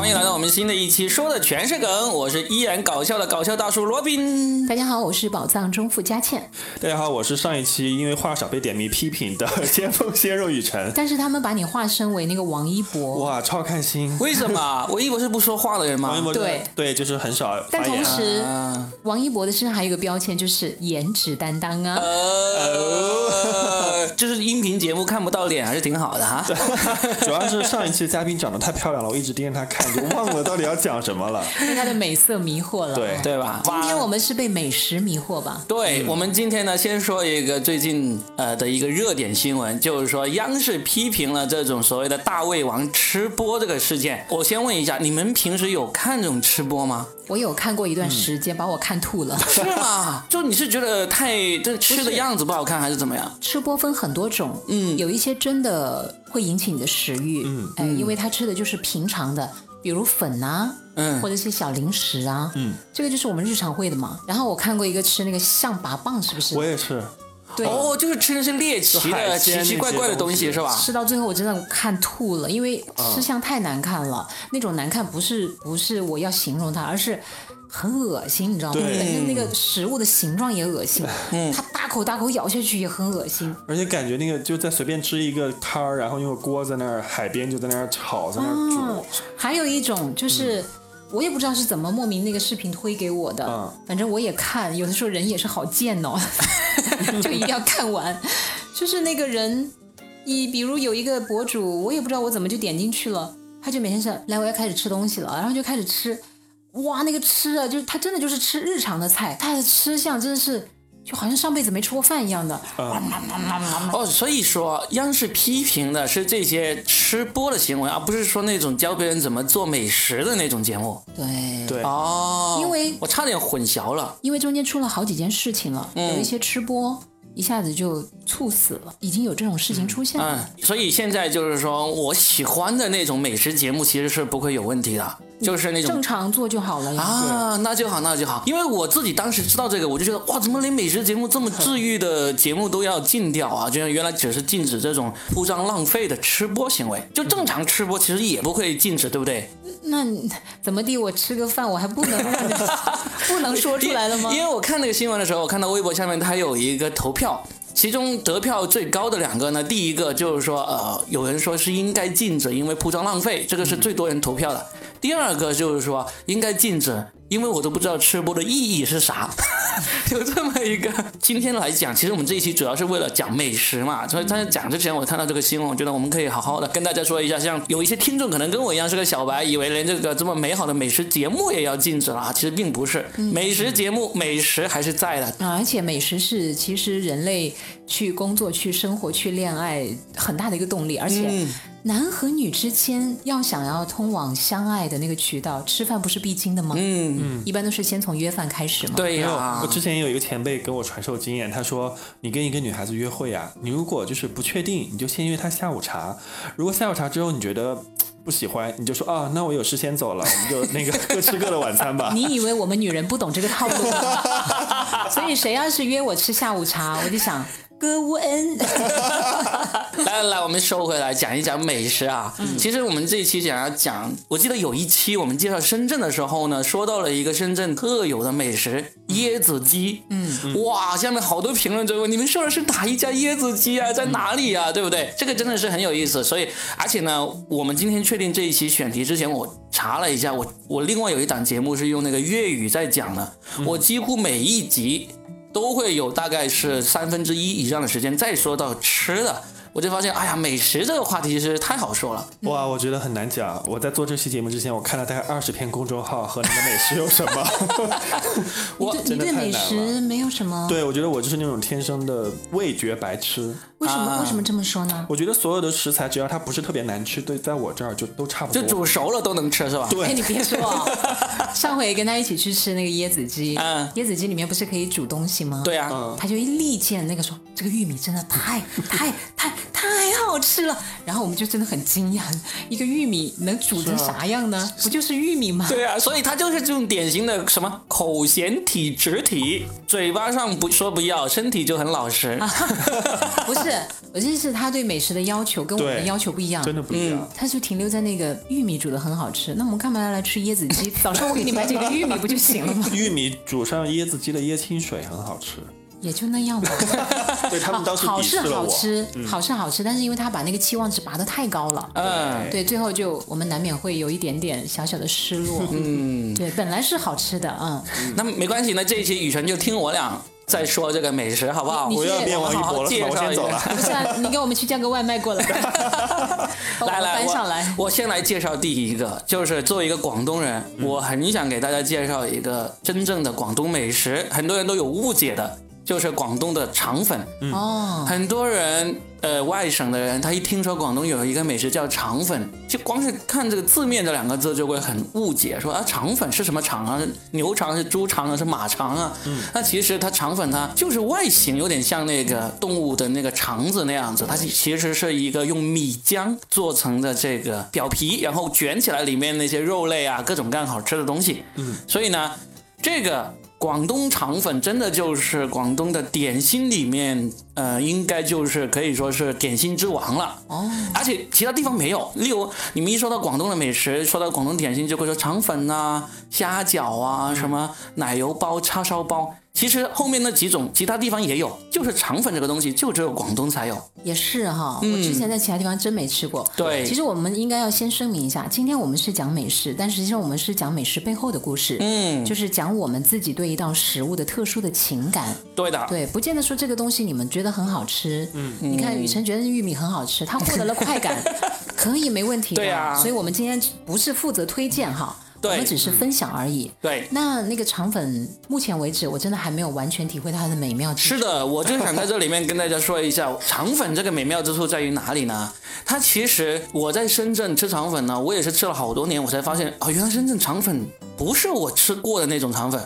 欢迎来到我们新的一期，说的全是梗。我是依然搞笑的搞笑大叔罗宾。大家好，我是宝藏中富佳倩。大家好，我是上一期因为话少被点名批评的先锋鲜肉雨辰。但是他们把你化身为那个王一博，哇，超开心！为什么？王一博是不说话的人吗？对对，就是很少但同时，王一博的身上还有一个标签，就是颜值担当啊。呃，就是音频节目看不到脸，还是挺好的哈。主要是上一期嘉宾长得太漂亮了，我一直盯着他看，就忘了到底要讲什么了。被他的美色迷惑了，对对吧？今天我们是被美食迷惑吧？对，我们今天呢，先说一个最近呃的一个热点新闻，就是说央视批评了这种所谓的大胃王吃播这个事件。我先问一下，你们平时有看这种吃播吗？我有看过一段时间，把我看吐了。是吗？就你是觉得太这吃的样子不好看，还是怎么样？吃播分很多种，嗯，有一些真的会引起你的食欲，嗯，哎，因为他吃的就是平常的，比如粉啊，嗯，或者是小零食啊，嗯，这个就是我们日常会的嘛。然后我看过一个吃那个象拔蚌，是不是？我也是。对哦，就是吃的是猎奇的奇奇怪怪的东西，是吧？吃到最后我真的看吐了，因为吃相太难看了。那种难看不是不是我要形容它，而是很恶心，你知道吗？那那个食物的形状也恶心，它大口大口咬下去也很恶心。而且感觉那个就在随便支一个摊儿，然后用锅在那儿，海边就在那儿炒，在那儿煮。还有一种就是。我也不知道是怎么莫名那个视频推给我的，反正我也看，有的时候人也是好贱哦，就一定要看完。就是那个人，你比如有一个博主，我也不知道我怎么就点进去了，他就每天是来我要开始吃东西了，然后就开始吃，哇，那个吃啊，就是他真的就是吃日常的菜，他的吃相真的是。就好像上辈子没吃过饭一样的。哦，所以说央视批评的是这些吃播的行为，而不是说那种教别人怎么做美食的那种节目。对。对。哦，因为我差点混淆了，因为中间出了好几件事情了，有一些吃播一下子就猝死了，已经有这种事情出现了。嗯，所以现在就是说我喜欢的那种美食节目，其实是不会有问题的。就是那种正常做就好了呀啊，那就好，那就好。因为我自己当时知道这个，我就觉得哇，怎么连美食节目这么 治愈的节目都要禁掉啊？就像原来只是禁止这种铺张浪费的吃播行为，就正常吃播其实也不会禁止，对不对？那怎么地？我吃个饭我还不能 不能说出来了吗？因为我看那个新闻的时候，我看到微博下面它有一个投票，票其中得票最高的两个呢，第一个就是说呃，有人说是应该禁止，因为铺张浪费，这个是最多人投票的。第二个就是说应该禁止，因为我都不知道吃播的意义是啥，有这么一个。今天来讲，其实我们这一期主要是为了讲美食嘛，所以在讲之前，我看到这个新闻，我觉得我们可以好好的跟大家说一下。像有一些听众可能跟我一样是个小白，以为连这个这么美好的美食节目也要禁止了，其实并不是。美食节目，美食还是在的啊，而且美食是其实人类去工作、去生活、去恋爱很大的一个动力，而且。男和女之间要想要通往相爱的那个渠道，吃饭不是必经的吗？嗯嗯，一般都是先从约饭开始嘛。对呀，我之前有一个前辈跟我传授经验，他说你跟一个女孩子约会啊，你如果就是不确定，你就先约她下午茶。如果下午茶之后你觉得不喜欢，你就说啊，那我有事先走了，我们就那个各 吃各的晚餐吧。你以为我们女人不懂这个套路吗？所以谁要是约我吃下午茶，我就想。歌无恩，来来来，我们收回来讲一讲美食啊。其实我们这一期想要讲，我记得有一期我们介绍深圳的时候呢，说到了一个深圳特有的美食椰子鸡。嗯，哇，下面好多评论就问你们说的是哪一家椰子鸡啊，在哪里啊，对不对？这个真的是很有意思。所以，而且呢，我们今天确定这一期选题之前，我查了一下，我我另外有一档节目是用那个粤语在讲的，我几乎每一集。都会有大概是三分之一以上的时间再说到吃的。我就发现，哎呀，美食这个话题其实太好说了。哇，我觉得很难讲。我在做这期节目之前，我看了大概二十篇公众号和你的美食有什么。我你对美食没有什么？对，我觉得我就是那种天生的味觉白痴。为什么？为什么这么说呢？我觉得所有的食材，只要它不是特别难吃，对，在我这儿就都差不多。就煮熟了都能吃，是吧？对。哎，你别说，上回跟他一起去吃那个椰子鸡，嗯，椰子鸡里面不是可以煮东西吗？对啊。他就一力荐那个说，这个玉米真的太太太。太好吃了。然后我们就真的很惊讶，一个玉米能煮成啥样呢？不就是玉米吗？对啊，所以他就是这种典型的什么口嫌体直体，嘴巴上不说不要，身体就很老实。不是，我这是他对美食的要求跟我们的要求不一样。真的不一样。他就停留在那个玉米煮的很好吃，那我们干嘛要来吃椰子鸡？早上我给你买几个玉米不就行了吗？玉米煮上椰子鸡的椰青水很好吃，也就那样吧。对他们当时好是。好吃，好是好吃，但是因为他把那个期望值拔得太高了，嗯，对，最后就我们难免会有一点点小小的失落。嗯，对，本来是好吃的，嗯，那没关系，那这一期雨辰就听我俩再说这个美食，好不好？你我要变王一博了，我先走了。不是啊，你给我们去叫个外卖过来，来 来，搬上来。我我先来介绍第一个，就是作为一个广东人，我很想给大家介绍一个真正的广东美食，很多人都有误解的，就是广东的肠粉。哦，很多人呃外省的人，他一听说广东有一个美食叫肠粉，就光是看这个字面这两个字就会很误解，说啊肠粉是什么肠啊？牛肠是猪肠啊？是马肠啊？嗯，那其实它肠粉它就是外形有点像那个动物的那个肠子那样子，它其实是一个用米浆做成的这个表皮，然后卷起来里面那些肉类啊各种各样好吃的东西。嗯，所以呢，这个广东肠粉真的就是广东的点心里面，呃，应该就是可以说是点心之王了。哦，而且其他地方没有。例如，你们一说到广东的美食，说到广东点心，就会说肠粉啊、虾饺啊、什么奶油包、叉烧包。其实后面那几种其他地方也有，就是肠粉这个东西，就只有广东才有。也是哈，我之前在其他地方真没吃过。对其实我们应该要先声明一下，今天我们是讲美食，但实际上我们是讲美食背后的故事，嗯，就是讲我们自己对一道食物的特殊的情感。对的。对，不见得说这个东西你们觉得很好吃。嗯，你看雨辰觉得玉米很好吃，他获得了快感，可以没问题的。对啊所以我们今天不是负责推荐哈，对我们只是分享而已。对，那那个肠粉，目前为止我真的还没有完全体会它的美妙之处。是的，我就想在这里面跟大家说一下，肠粉这个美妙之处在于哪里呢？它其实我在深圳吃肠粉呢，我也是吃了好多年，我才发现啊、原来深圳肠粉不是我吃过的那种肠粉。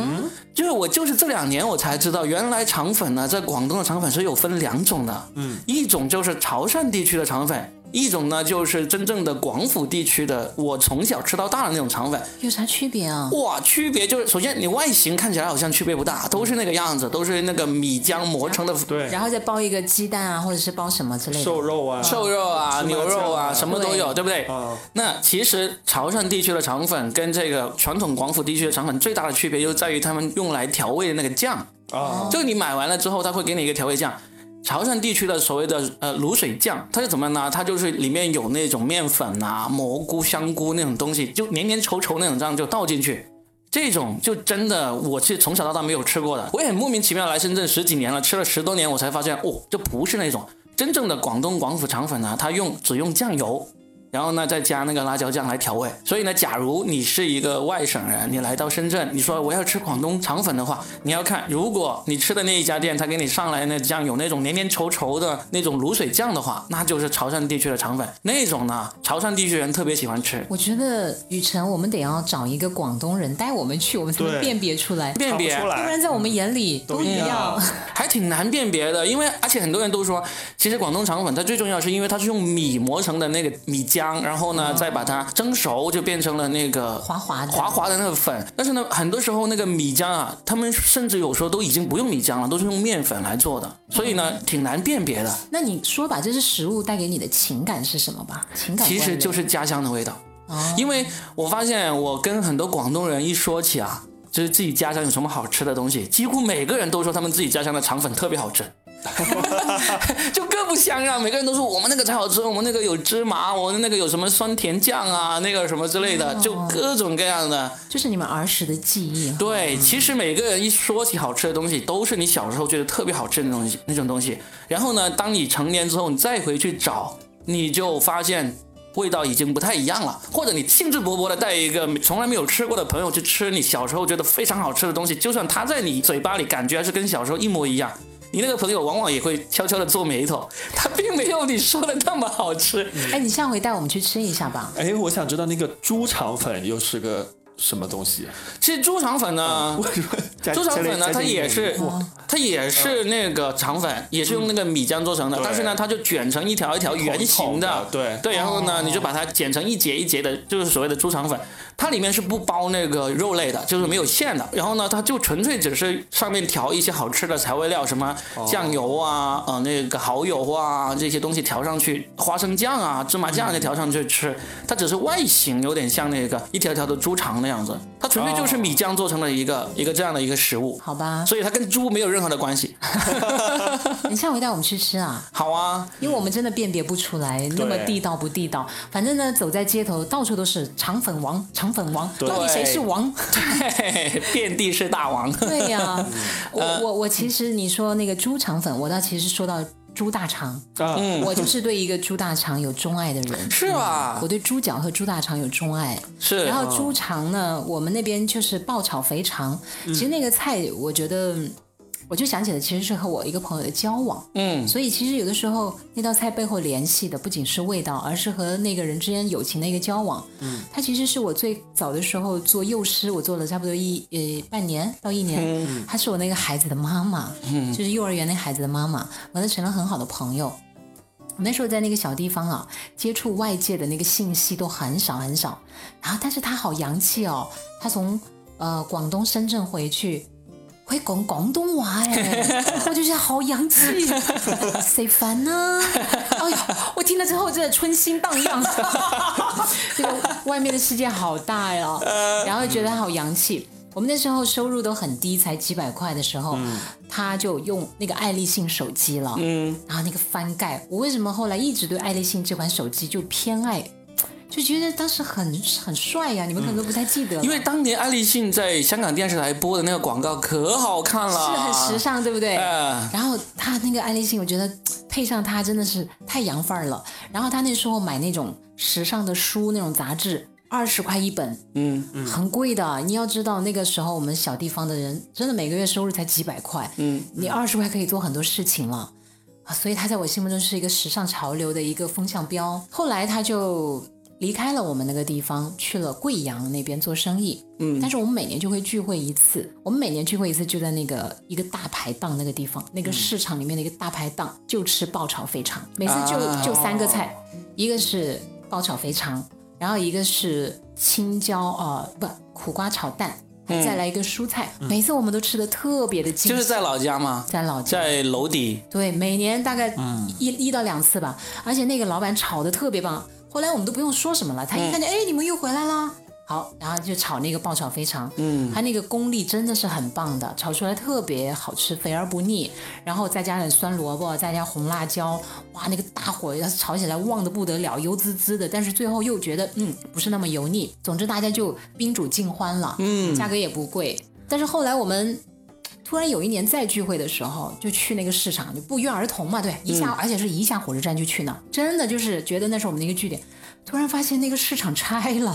嗯，就是我就是这两年我才知道，原来肠粉呢，在广东的肠粉是有分两种的。嗯，一种就是潮汕地区的肠粉，一种呢就是真正的广府地区的，我从小吃到大的那种肠粉。有啥区别啊？哇，区别就是首先你外形看起来好像区别不大，都是那个样子，都是那个米浆磨成的对，然后再包一个鸡蛋啊，或者是包什么之类的。瘦肉啊，瘦肉啊、牛肉啊，什么都有，对不对？啊，那其实潮汕地区的肠粉跟这个传统广府地区的肠粉最大的区别就在于他们用来调味的那个酱，啊，就你买完了之后，他会给你一个调味酱。潮汕地区的所谓的呃卤水酱，它是怎么样呢？它就是里面有那种面粉啊、蘑菇、香菇那种东西，就黏黏稠稠那种酱就倒进去。这种就真的我是从小到大没有吃过的，我也很莫名其妙来深圳十几年了，吃了十多年，我才发现哦，这不是那种真正的广东广府肠粉啊，它用只用酱油，然后呢再加那个辣椒酱来调味。所以呢，假如你是一个外省人，你来到深圳，你说我要吃广东肠粉的话，你要看，如果你吃的那一家店，他给你上来那酱有那种黏黏稠稠的那种卤水酱的话，那就是潮汕地区的肠粉，那种呢，潮汕地区人特别喜欢吃。我觉得雨辰，我们得要找一个广东人带我们去，我们才能辨别出来，辨别出来不然在我们眼里都一样。还挺难辨别的，因为而且很多人都说，其实广东肠粉它最重要是因为它是用米磨成的那个米浆，然后呢再把它蒸熟，就变成了那个滑滑的滑滑的那个粉。但是呢，很多时候那个米浆啊，他们甚至有时候都已经不用米浆了，都是用面粉来做的，所以呢挺难辨别的。那你说吧，这是食物带给你的情感是什么吧？情感其实就是家乡的味道。哦因为我发现我跟很多广东人一说起啊，就是自己家乡有什么好吃的东西，几乎每个人都说他们自己家乡的肠粉特别好吃。就各不相让，每个人都说我们那个才好吃，我们那个有芝麻，我们那个有什么酸甜酱啊，那个什么之类的，就各种各样的。就是你们儿时的记忆。对，其实每个人一说起好吃的东西，都是你小时候觉得特别好吃的东西，那种东西。然后呢，当你成年之后，你再回去找，你就发现味道已经不太一样了。或者你兴致勃勃的带一个从来没有吃过的朋友去吃你小时候觉得非常好吃的东西，就算他在你嘴巴里感觉还是跟小时候一模一样。你那个朋友往往也会悄悄的皱眉头，他并没有你说的那么好吃。哎，你下回带我们去吃一下吧。哎，我想知道那个猪肠粉又是个什么东西？其实猪肠粉呢，加 猪肠粉呢，它也是哇它也是那个肠粉，也是用那个米浆做成的，对但是呢，它就卷成一条一条圆形的口，对对，然后呢，哦你就把它剪成一节一节的，就是所谓的猪肠粉。它里面是不包那个肉类的，就是没有馅的。然后呢，它就纯粹只是上面调一些好吃的调味料，什么酱油啊、呃那个蚝油啊这些东西调上去，花生酱啊、芝麻酱就调上去吃。它只是外形有点像那个一条条的猪肠那样子，它纯粹就是米浆做成了一个、一个这样的一个食物。好吧，所以它跟猪没有任何的关系。你下回带我们去吃啊，好啊，因为我们真的辨别不出来那么地道不地道。反正呢，走在街头到处都是肠粉王，肠粉王，到底谁是王？对，遍地是大王。对呀、我呃我我其实你说那个猪肠粉，我倒其实说到猪大肠，啊，我就是对一个猪大肠有钟爱的人。嗯是吧我？对猪脚和猪大肠有钟爱，是。然后猪肠呢，我们那边就是爆炒肥肠。其实那个菜，我觉得，我就想起了，其实是和我一个朋友的交往。嗯，所以其实有的时候那道菜背后联系的不仅是味道，而是和那个人之间友情的一个交往。嗯，它其实是我最早的时候做幼师，我做了差不多一呃半年到一年。嗯，她是我那个孩子的妈妈，嗯，就是幼儿园那孩子的妈妈，我们成了很好的朋友。我那时候在那个小地方啊，接触外界的那个信息都很少很少。然后，但是他好洋气哦，他从呃广东深圳回去，会讲广东话哎，我就觉得好洋气，谁烦呢？哎呦，我听了之后真的春心荡漾，这个外面的世界好大呀，然后觉得好洋气。我们那时候收入都很低，才几百块的时候，他就用那个爱立信手机了，嗯，然后那个翻盖，我为什么后来一直对爱立信这款手机就偏爱，就觉得当时很很帅呀、你们可能都不太记得了，因为当年爱立信在香港电视台播的那个广告可好看了，是很时。尚，对不对？嗯然后他那个爱立信，我觉得配上它真的是太洋范儿了。然后他那时候买那种时尚的书，那种杂志，二十块一本，嗯，很贵的。你要知道，那个时候我们小地方的人，真的每个月收入才几百块，嗯，你二十块可以做很多事情了。啊，所以他在我心目中是一个时尚潮流的一个风向标。后来他就离开了我们那个地方，去了贵阳那边做生意。嗯，但是我们每年就会聚会一次，我们每年聚会一次就在那个一个大排档那个地方，那个市场里面的一个大排档，就吃爆炒肥肠，每次就、啊。就三个菜，一个是爆炒肥肠，然后一个是青椒啊、不苦瓜炒蛋，再来一个蔬菜，每次我们都吃的特别的精，就是在老家嘛，在老家。在楼底。对，每年大概一、一到两次吧，而且那个老板炒的特别棒。后来我们都不用说什么了，他一看见，哎、你们又回来啦，好，然后就炒那个爆炒肥肠，嗯，他那个功力真的是很棒的，炒出来特别好吃，肥而不腻，然后再加点酸萝卜，再加红辣椒，哇，那个大火要是炒起来旺的不得了，油滋滋的，但是最后又觉得，嗯，不是那么油腻。总之大家就宾主尽欢了，嗯，价格也不贵。但是后来我们突然有一年再聚会的时候，就去那个市场，就不约而同嘛，对，一下，而且是一下火车站就去那，真的就是觉得那是我们的一个据点。突然发现那个市场拆了，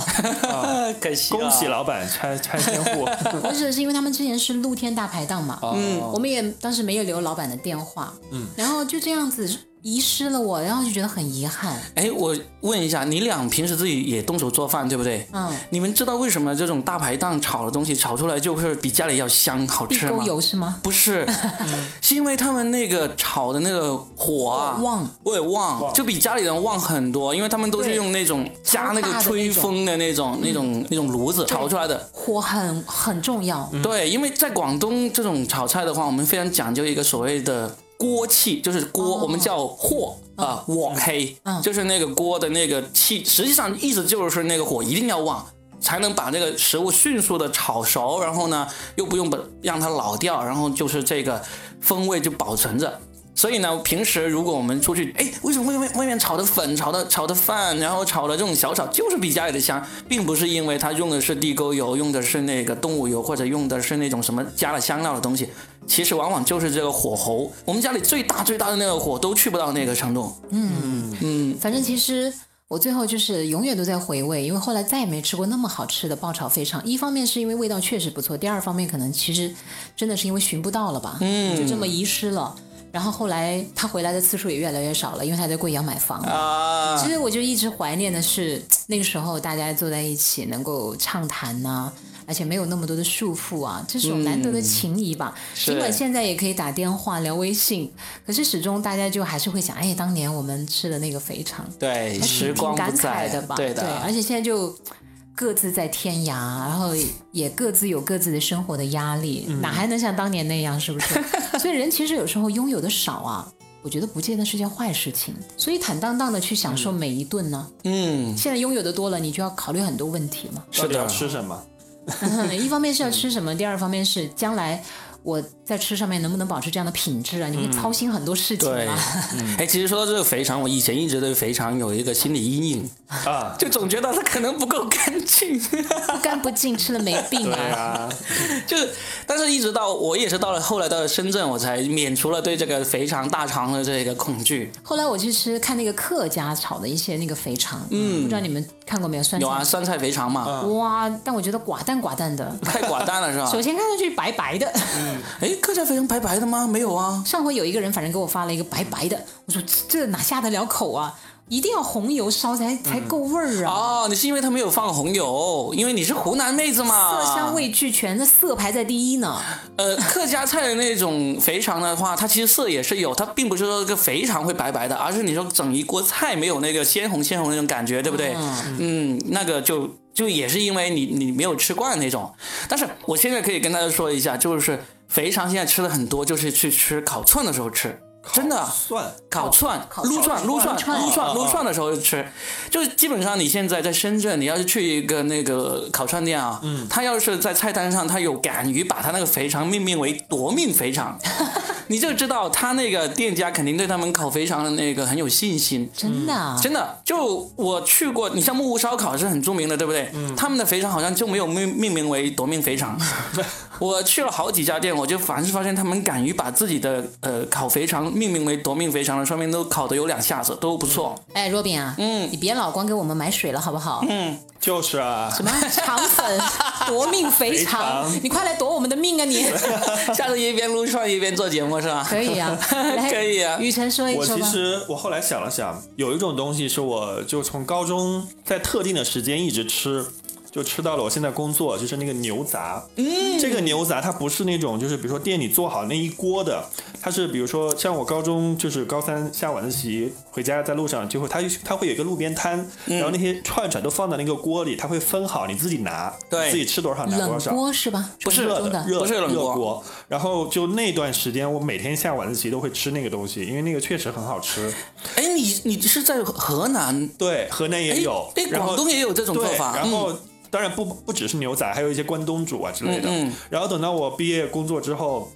可惜恭喜老板拆拆迁户。不是，是因为他们之前是露天大排档嘛，嗯我们也当时没有留老板的电话，嗯，然后就这样子遗失了我，然后就觉得很遗憾，哎，我问一下，你俩平时自己也动手做饭，对不对？嗯，你们知道为什么这种大排档炒的东西炒出来就是比家里要香好地沟吃吗？油是吗？不是，是因为他们那个炒的那个火啊，旺，我也旺，就比家里人旺很多，因为他们都是用那种加那个吹风的那种、那种、那种炉子炒出来的。火很很重要，对，因为在广东这种炒菜的话，我们非常讲究一个所谓的锅气，就是锅，我们叫镬啊，鑊黑，就是那个锅的那个气，实际上意思就是那个火一定要旺。才能把这个食物迅速的炒熟，然后呢，又不用把让它老掉，然后就是这个风味就保存着。所以呢，平时如果我们出去，哎，为什么外面外面炒的粉、炒的炒的饭，然后炒的这种小炒，就是比家里的香，并不是因为它用的是地沟油，用的是那个动物油，或者用的是那种什么加了香料的东西，其实往往就是这个火候。我们家里最大最大的那个火都去不到那个程度。嗯嗯反正其实我最后就是永远都在回味，因为后来再也没吃过那么好吃的爆炒肥肠。一方面是因为味道确实不错，第二方面可能其实真的是因为寻不到了吧，嗯，就这么遗失了。然后后来他回来的次数也越来越少了，因为他在贵阳买房。啊其，实我就一直怀念的是那个时候大家坐在一起能够畅谈呐、而且没有那么多的束缚啊，这种难得的情谊吧。是尽管现在也可以打电话聊微信，可是始终大家就还是会想，哎，当年我们吃的那个肥肠，对，还时挺挺感光不在慨的吧？对的，而且现在就。各自在天涯，然后也各自有各自的生活的压力，哪还能像当年那样，是不是？所以人其实有时候拥有的少啊，我觉得不见得是件坏事情。所以坦荡荡的去享受每一顿呢。嗯，现在拥有的多了，你就要考虑很多问题嘛。到底要是的，吃什么？一方面是要吃什么，第二方面是将来我在吃上面能不能保持这样的品质啊？你会操心很多事情对啊。哎，其实说到这个肥肠，我以前一直对肥肠有一个心理阴影，啊，就总觉得它可能不够干净，不干不净吃了没病啊。啊，就是，但是一直到我也是到了后来到了深圳，我才免除了对这个肥肠大肠的这个恐惧。后来我去吃看那个客家炒的一些那个肥肠，嗯，不知道你们看过没有？酸菜有啊，酸菜肥肠嘛，哇，但我觉觉得寡淡寡淡的。太寡淡了是吧？首先看上去白白的，哎，客家肥肠白白的吗？没有啊。上回有一个人反正给我发了一个白白的，我说这这哪下得了口啊？一定要红油烧才才够味儿啊！哦，你是因为他没有放红油，因为你是湖南妹子嘛。色香味俱全，这色排在第一呢。呃，客家菜的那种肥肠的话，它其实色也是有，它并不是说这个肥肠会白白的，而是你说整一锅菜没有那个鲜红鲜红那种感觉，对不对？嗯，那个就就也是因为你你没有吃惯那种。但是我现在可以跟大家说一下，就是肥肠现在吃的很多，就是去吃烤串的时候吃，真的。蒜烤串、撸串、撸串、撸串、哦。撸串的时候吃，就是基本上你现在在深圳，你要是去一个那个烤串店啊，嗯，他要是在菜单上他有敢于把他那个肥肠命名为夺命肥肠，你就知道他那个店家肯定对他们烤肥肠的那个很有信心。真的啊，真的，就我去过，你像木屋烧烤是很著名的，对不对？嗯。他们的肥肠好像就没有命命名为夺命肥肠。我去了好几家店，我就凡是发现他们敢于把自己的呃烤肥肠命名为夺命肥肠的，说明都烤的有两下子，都不错。哎，若饼啊，嗯，你别老光给我们买水了，好不好？嗯，就是啊，什么肠粉夺命肥肥肠肠，你快来夺我们的命啊你！下次一边撸串一边做节目是吧？可以啊，可以啊雨辰说一我说我。其实我后来想了想，有一种东西是我就从高中在特定的时间一直吃。就吃到了我现在工作，就是那个牛杂。嗯，这个牛杂它不是那种就是比如说店里做好那一锅的，它是比如说像我高中就是高三下晚自习回家在路上就会它它会有一个路边摊，然后那些串串都放在那个锅里，它会分好你自己拿，对自己吃多少拿多冷少。锅是吧？不是，热的热不是冷热锅锅，然后就那段时间，我每天下晚自习都会吃那个东西，因为那个确实很好吃。哎，你你是在河南？对，河南也有，哎，广东也有这种做，法。然后、当然不不只是牛杂，还有一些关东煮啊之类的。嗯嗯然后等到我毕业工作之后，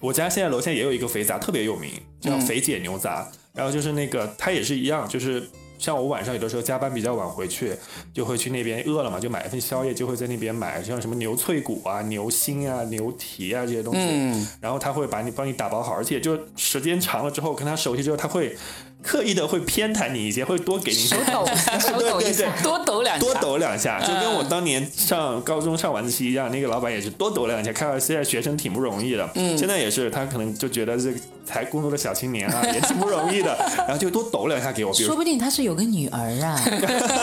我家现在楼下也有一个肥杂，特别有名，叫嗯肥姐牛杂。然后就是那个，它也是一样，就是。像我晚上有的时候加班比较晚回去，就会去那边饿了嘛，就买一份宵夜，就会在那边买像什么牛脆骨啊、牛心啊、牛蹄啊这些东西。嗯，然后他会把你帮你打包好，而且就时间长了之后，跟他熟悉之后，他会刻意的会偏袒你一些，会多给你一些手抖，手抖一下。多抖两下，多抖两下，就跟我当年上高中上晚自习一样，那个老板也是多抖两下。看到现在学生挺不容易的，嗯现在也是他可能就觉得这个才工作的小青年啊，也挺不容易的，然后就多抖两下给我，比如说不定他是有个女儿啊，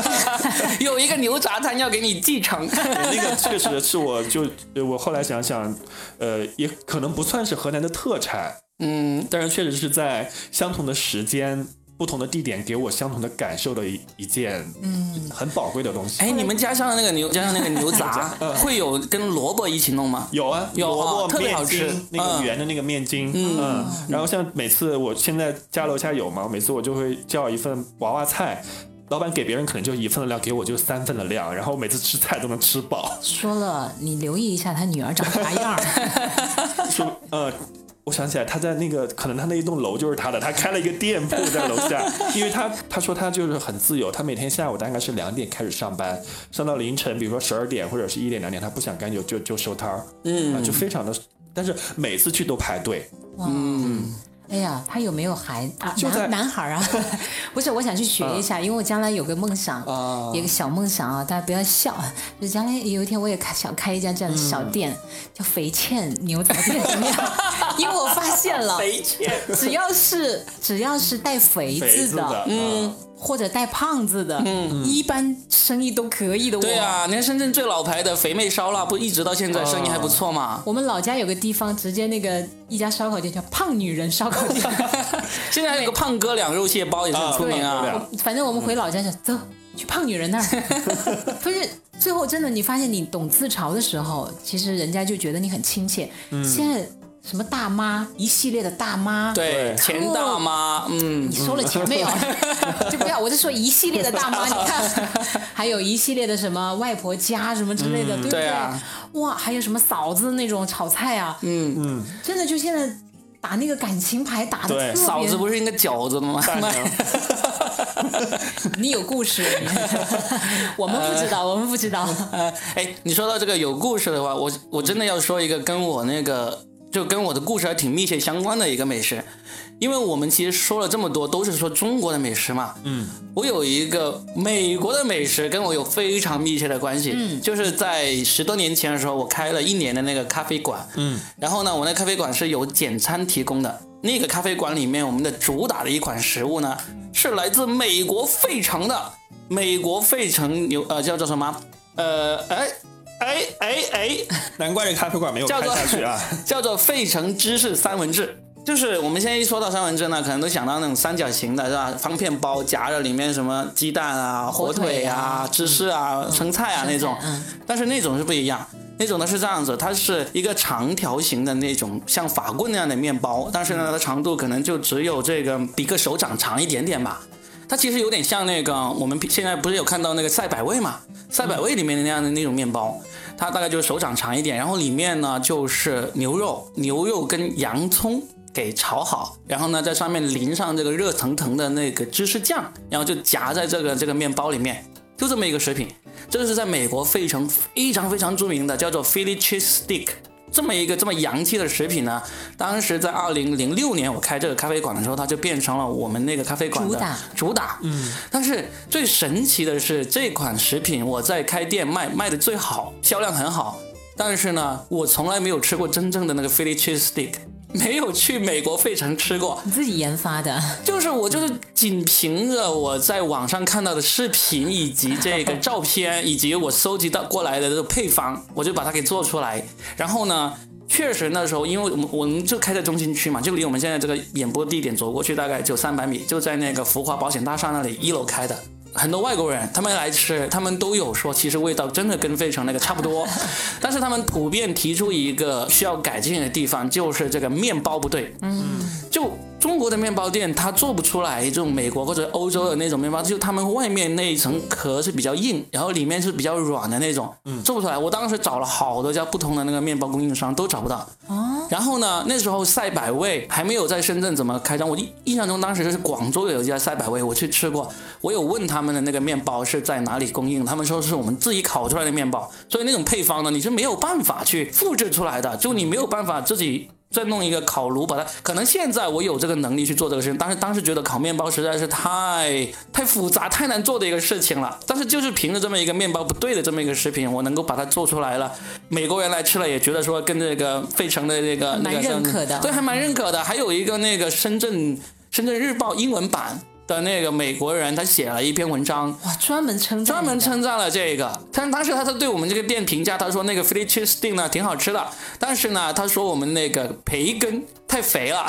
有一个牛杂摊要给你继承。那个确实是我就呃我后来想想，呃，也可能不算是河南的特产，嗯，但是确实是在相同的时间。不同的地点给我相同的感受的一一件，嗯，很宝贵的东西。哎，你们家乡的那个牛，家乡那个牛杂 会有跟萝卜一起弄吗？有啊，有啊萝卜特别好面筋吃那个嗯圆的那个面筋，嗯，然后像每次我现在家楼下有嘛，每次我就会叫一份娃娃菜。老板给别人可能就一份的量，给我就三份的量，然后每次吃菜都能吃饱。说了你留意一下他女儿长啥样。说呃，我想起来他在那个可能他那一栋楼就是他的，他开了一个店铺在楼下，因为他他说他就是很自由，他每天下午大概是两点开始上班，上到凌晨，比如说十二点或者是一点两点，他不想干就就就收摊儿，嗯、就非常的，但是每次去都排队，哎呀，他有没有孩啊？就男男孩啊？不是，我想去学一下，因为我将来有个梦想，啊有个小梦想啊，大家不要笑，就将来有一天我也开想开一家这样的小店，叫肥倩牛杂店，怎么样？因为我发现了，肥倩，只要是只要是带肥字的，嗯，或者带胖子的，嗯，一般生意都可以的。对啊，你看深圳最老牌的肥妹烧腊，不一直到现在生意还不错嘛？我们老家有个地方，直接那个一家烧烤店叫“胖女人烧烤店”，现在还有个胖哥两肉蟹包也是很出名啊。反正我们回老家就走去胖女人那儿，不是最后真的你发现你懂自嘲的时候，其实人家就觉得你很亲切。现在什么大妈一系列的大妈，对，钱大妈，嗯，你收了钱没有？就不要，我就说一系列的大妈，你看，还有一系列的什么外婆家什么之类的，对不对？啊哇，还有什么嫂子那种炒菜啊，嗯嗯，真的就现在打那个感情牌打的特别。嫂子不是应该饺子的吗？你有故事，我们不知道，我们不知道。呃，哎，你说到这个有故事的话，我我真的要说一个跟我那个就跟我的故事还挺密切相关的一个美食，因为我们其实说了这么多都是说中国的美食嘛，嗯，我有一个美国的美食跟我有非常密切的关系，嗯。就是在十多年前的时候，我开了一年的那个咖啡馆，嗯，然后呢，我那咖啡馆是有简餐提供的。那个咖啡馆里面，我们的主打的一款食物呢，是来自美国费城的。美国费城牛呃叫做什么？呃哎哎哎哎，难怪这咖啡馆没有开叫做下去啊！叫做费城芝士三文治。就是我们现在一说到三文治呢，可能都想到那种三角形的，是吧？方片包夹着里面什么鸡蛋啊、火腿啊、芝士啊、生菜啊那种。嗯，但是那种是不一样，那种呢是这样子，它是一个长条形的那种像法棍那样的面包，但是呢，它长度可能就只有这个比个手掌长一点点吧。它其实有点像那个我们现在不是有看到那个赛百味嘛？赛百味里面的那样的那种面包，它大概就是手掌长一点，然后里面呢就是牛肉，牛肉跟洋葱。给炒好，然后呢，在上面淋上这个热腾腾的那个芝士酱，然后就夹在这个这个面包里面，就这么一个食品。这个是在美国费城非常非常著名的，叫做 Philly cheese stick。这么一个这么洋气的食品呢，当时在二零零六年我开这个咖啡馆的时候，它就变成了我们那个咖啡馆的主打主打。嗯，但是最神奇的是，这款食品我在开店卖卖的最好，销量很好。但是呢，我从来没有吃过真正的那个 Philly cheese stick，没有去美国费城吃过。你自己研发的，就是我就是仅凭着我在网上看到的视频以及这个照片，以及我搜集到过来的这个配方，我就把它给做出来。然后呢，确实那时候因为我们我们就开在中心区嘛，就离我们现在这个演播地点走过去大概就三百米，就在那个福华保险大厦那里一楼开的。很多外国人他们来吃，他们都有说，其实味道真的跟费城那个差不多，但是他们普遍提出一个需要改进的地方，就是这个面包不对。嗯，就中国的面包店，它做不出来这种美国或者欧洲的那种面包，就他们外面那一层壳是比较硬，然后里面是比较软的那种，做不出来。我当时找了好多家不同的那个面包供应商，都找不到。然后呢，那时候赛百味还没有在深圳怎么开张，我印印象中当时是广州有一家赛百味，我去吃过，我有问他们的那个面包是在哪里供应，他们说是我们自己烤出来的面包，所以那种配方呢，你是没有办法去复制出来的，就你没有办法自己。再弄一个烤炉，把它可能现在我有这个能力去做这个事情，但是当时觉得烤面包实在是太太复杂、太难做的一个事情了。但是就是凭着这么一个面包不对的这么一个食品，我能够把它做出来了，美国人来吃了也觉得说跟这个费城的这个那蛮个认可的对，还蛮认可的。还有一个那个深圳深圳日报英文版的那个美国人，他写了一篇文章，哇，专门称赞专门称赞了这个，但当时他他对我们这个店评价，他说那个 Philly cheese stick 呢挺好吃的，但是呢，他说我们那个培根太肥了。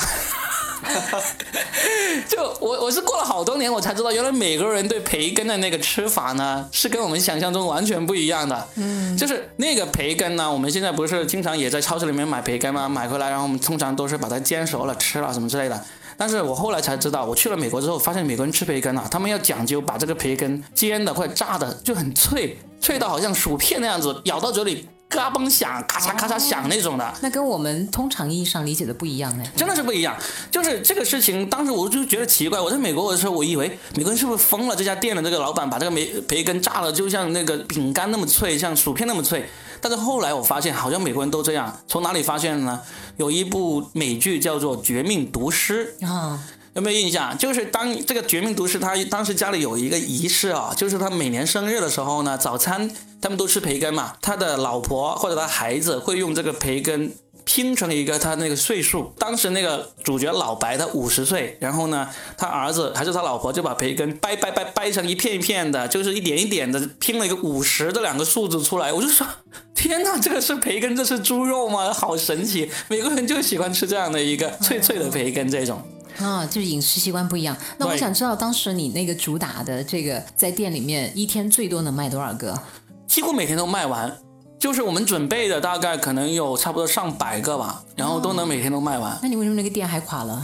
就我我是过了好多年，我才知道原来美国人对培根的那个吃法呢，是跟我们想象中完全不一样的。嗯，就是那个培根呢，我们现在不是经常也在超市里面买培根吗？买回来，然后我们通常都是把它煎熟了吃了什么之类的。但是我后来才知道，我去了美国之后，发现美国人吃培根啊，他们要讲究把这个培根煎的或者炸的就很脆，脆到好像薯片那样子，咬到嘴里嘎嘣响，咔嚓咔嚓响那种的。那跟我们通常意义上理解的不一样呢。真的是不一样。就是这个事情，当时我就觉得奇怪。我在美国的时候，我以为美国人是不是疯了？这家店的这个老板把这个培培根炸了，就像那个饼干那么脆，像薯片那么脆。但是后来我发现，好像美国人都这样。从哪里发现的呢？有一部美剧叫做《绝命毒师》，啊，有没有印象？就是当这个《绝命毒师》，他当时家里有一个仪式啊，就是他每年生日的时候呢，早餐他们都吃培根嘛，他的老婆或者他孩子会用这个培根拼成一个他那个岁数。当时那个主角老白他五十岁，然后呢，他儿子还是他老婆就把培根掰掰掰掰成一片一片的，就是一点一点的拼了一个五十的两个数字出来。我就说，天哪，这个是培根，这是猪肉吗？好神奇！美国人就喜欢吃这样的一个脆脆的培根这种。啊，就是饮食习惯不一样。那我想知道，当时你那个主打的这个在店里面一天最多能卖多少个？几乎每天都卖完。就是我们准备的大概可能有差不多上百个吧，然后都能每天都卖完。那你为什么那个店还垮了？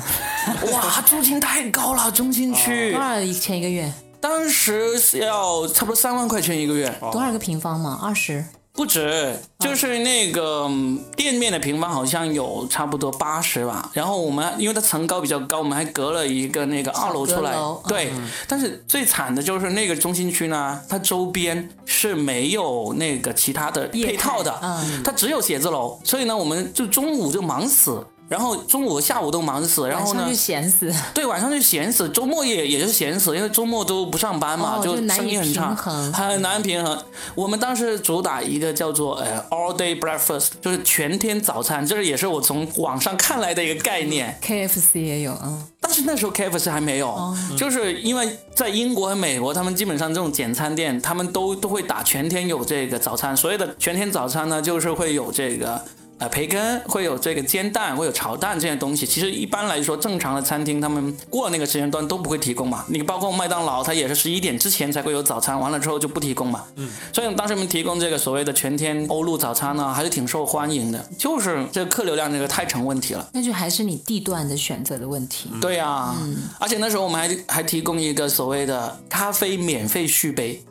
哇，租金太高了，中心区多少钱一个月？当时是要差不多三万块钱一个月，多少个平方嘛？二十。不止，就是那个嗯店面的平方好像有差不多八十吧。然后我们因为它层高比较高，我们还隔了一个那个二楼出来。对，但是最惨的就是那个中心区呢，它周边是没有那个其他的配套的，嗯它只有写字楼，所以呢，我们就中午就忙死。然后中午下午都忙死，然后呢就，闲死。对，晚上就闲死，周末也也是闲死，因为周末都不上班嘛，哦就生意很差，很难平衡。我们当时主打一个叫做呃 all day breakfast，就是全天早餐，这个也是我从网上看来的一个概念。KFC 也有，嗯，但是那时候 KFC 还没有，就是因为在英国和美国，他们基本上这种简餐店，他们都都会打全天有这个早餐。所谓的全天早餐呢，就是会有这个。呃，培根会有这个煎蛋，会有炒蛋这些东西。其实一般来说，正常的餐厅他们过那个时间段都不会提供嘛。你包括麦当劳，它也是十一点之前才会有早餐，完了之后就不提供嘛。嗯，所以当时我们提供这个所谓的全天欧陆早餐呢，还是挺受欢迎的。就是这个客流量这个太成问题了。那就还是你地段的选择的问题。对呀、而且那时候我们还还提供一个所谓的咖啡免费续杯。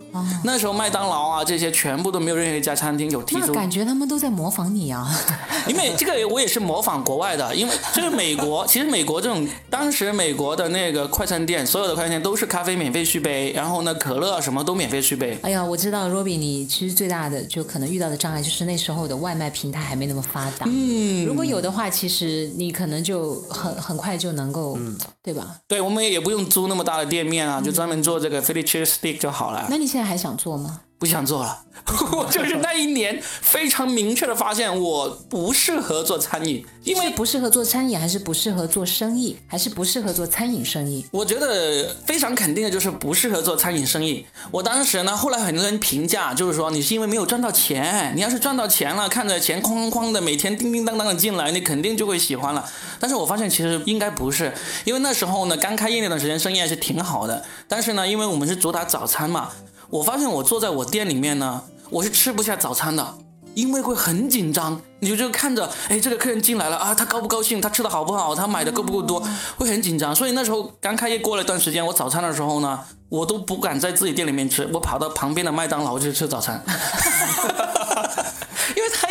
那时候麦当劳啊这些全部都没有任何一家餐厅有提出，那感觉他们都在模仿你啊！因为这个我也是模仿国外的，因为这个美国 其实美国这种当时美国的那个快餐店，所有的快餐店都是咖啡免费续杯，然后呢可乐什么都免费续杯。哎呀，我知道，Robbie，你其实最大的就可能遇到的障碍就是那时候的外卖平台还没那么发达。嗯，如果有的话，其实你可能就很很快就能够，对吧？对，我们也不用租那么大的店面啊，就专门做这个 Philly cheese stick 就好了。那你现在还想做吗？不想做了。我 就是那一年非常明确的发现，我不适合做餐饮，因为不适合做餐饮，还是不适合做生意，还是不适合做餐饮生意？我觉得非常肯定的就是不适合做餐饮生意。我当时呢，后来很多人评价就是说，你是因为没有赚到钱，你要是赚到钱了，看着钱哐哐哐的每天叮叮当当的进来，你肯定就会喜欢了。但是我发现其实应该不是，因为那时候呢，刚开业那段时间生意还是挺好的。但是呢，因为我们是主打早餐嘛，我发现我坐在我店里面呢，我是吃不下早餐的。因为会很紧张，你就看着，哎，这个客人进来了啊，他高不高兴？他吃的好不好？他买的够不够多？会很紧张。所以那时候刚开业过了一段时间，我早餐的时候呢，我都不敢在自己店里面吃，我跑到旁边的麦当劳去吃早餐，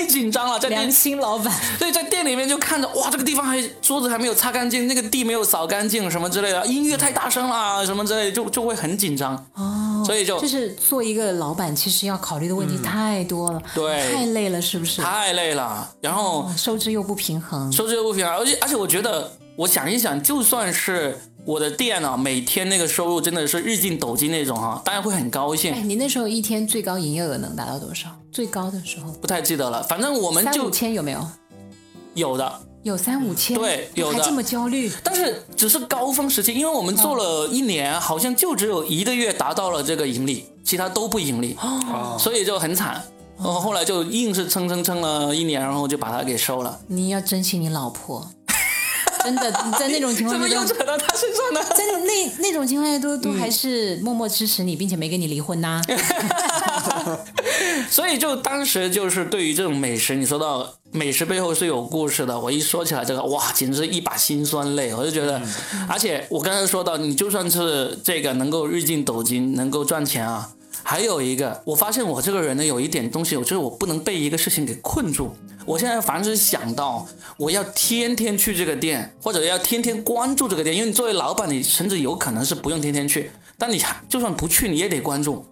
太紧张了，在店良心老板，对，在店里面就看着哇，这个地方还桌子还没有擦干净，那个地没有扫干净，什么之类的，音乐太大声了，什么之类的，就就会很紧张。哦，所以就就是做一个老板，其实要考虑的问题太多了，嗯对。太累了，是不是？太累了，然后收支又不平衡，收支又不平衡，而且而且我觉得，我想一想，就算是我的店啊，每天那个收入真的是日进斗金那种哈、当然会很高哎，兴。你那时候一天最高营业额能达到多少？最高的时候不太记得了，反正我们就三五就千有没有？有的，有三五千，对有的还这么焦虑？但是只是高峰时期，因为我们做了一年，好像就只有一个月达到了这个盈利，其他都不盈利，哦所以就很惨。然后后来就硬是撑撑撑了一年，然后就把它给收了。你要珍惜你老婆，真的，在那种情况下怎么，又扯到他身上呢？在那那种情况下都都还是默默支持你，并且没跟你离婚呐、所以就当时就是对于这种美食，你说到美食背后是有故事的，我一说起来这个，哇，简直是一把辛酸泪。我就觉得，而且我刚才说到，你就算是这个能够日进斗金，能够赚钱啊，还有一个，我发现我这个人呢，有一点东西，我就是我不能被一个事情给困住。我现在凡是想到我要天天去这个店，或者要天天关注这个店，因为你作为老板，你甚至有可能是不用天天去，但你就算不去，你也得关注。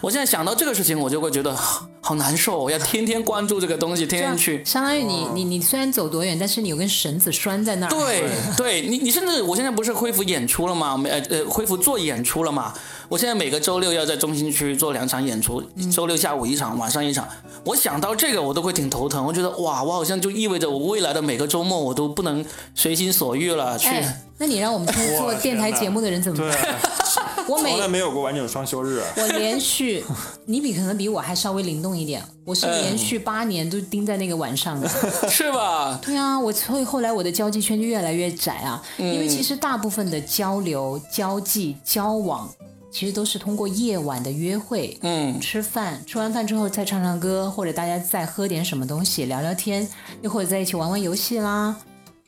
我现在想到这个事情，我就会觉得好好难受，我要天天关注这个东西，天天去。相当于你你你虽然走多远，但是你有根绳子拴在那儿。对对，你你甚至我现在不是恢复演出了吗？没呃呃，恢复做演出了嘛？我现在每个周六要在中心区做两场演出，周六下午一场，晚上一场。我想到这个，我都会挺头疼。我觉得哇，我好像就意味着我未来的每个周末我都不能随心所欲了。去，哎，那你让我们 听做电台节目的人怎么办？，我从来没有过完整双休日。我连续，你比可能比我还稍微灵动一点，我是连续八年都盯在那个晚上的。是吧？对啊，我所以后来我的交际圈就越来越窄啊，因为其实大部分的交流、交际、交往，其实都是通过夜晚的约会，嗯，吃饭，吃完饭之后再唱唱歌，或者大家再喝点什么东西，聊聊天，又或者在一起玩玩游戏啦，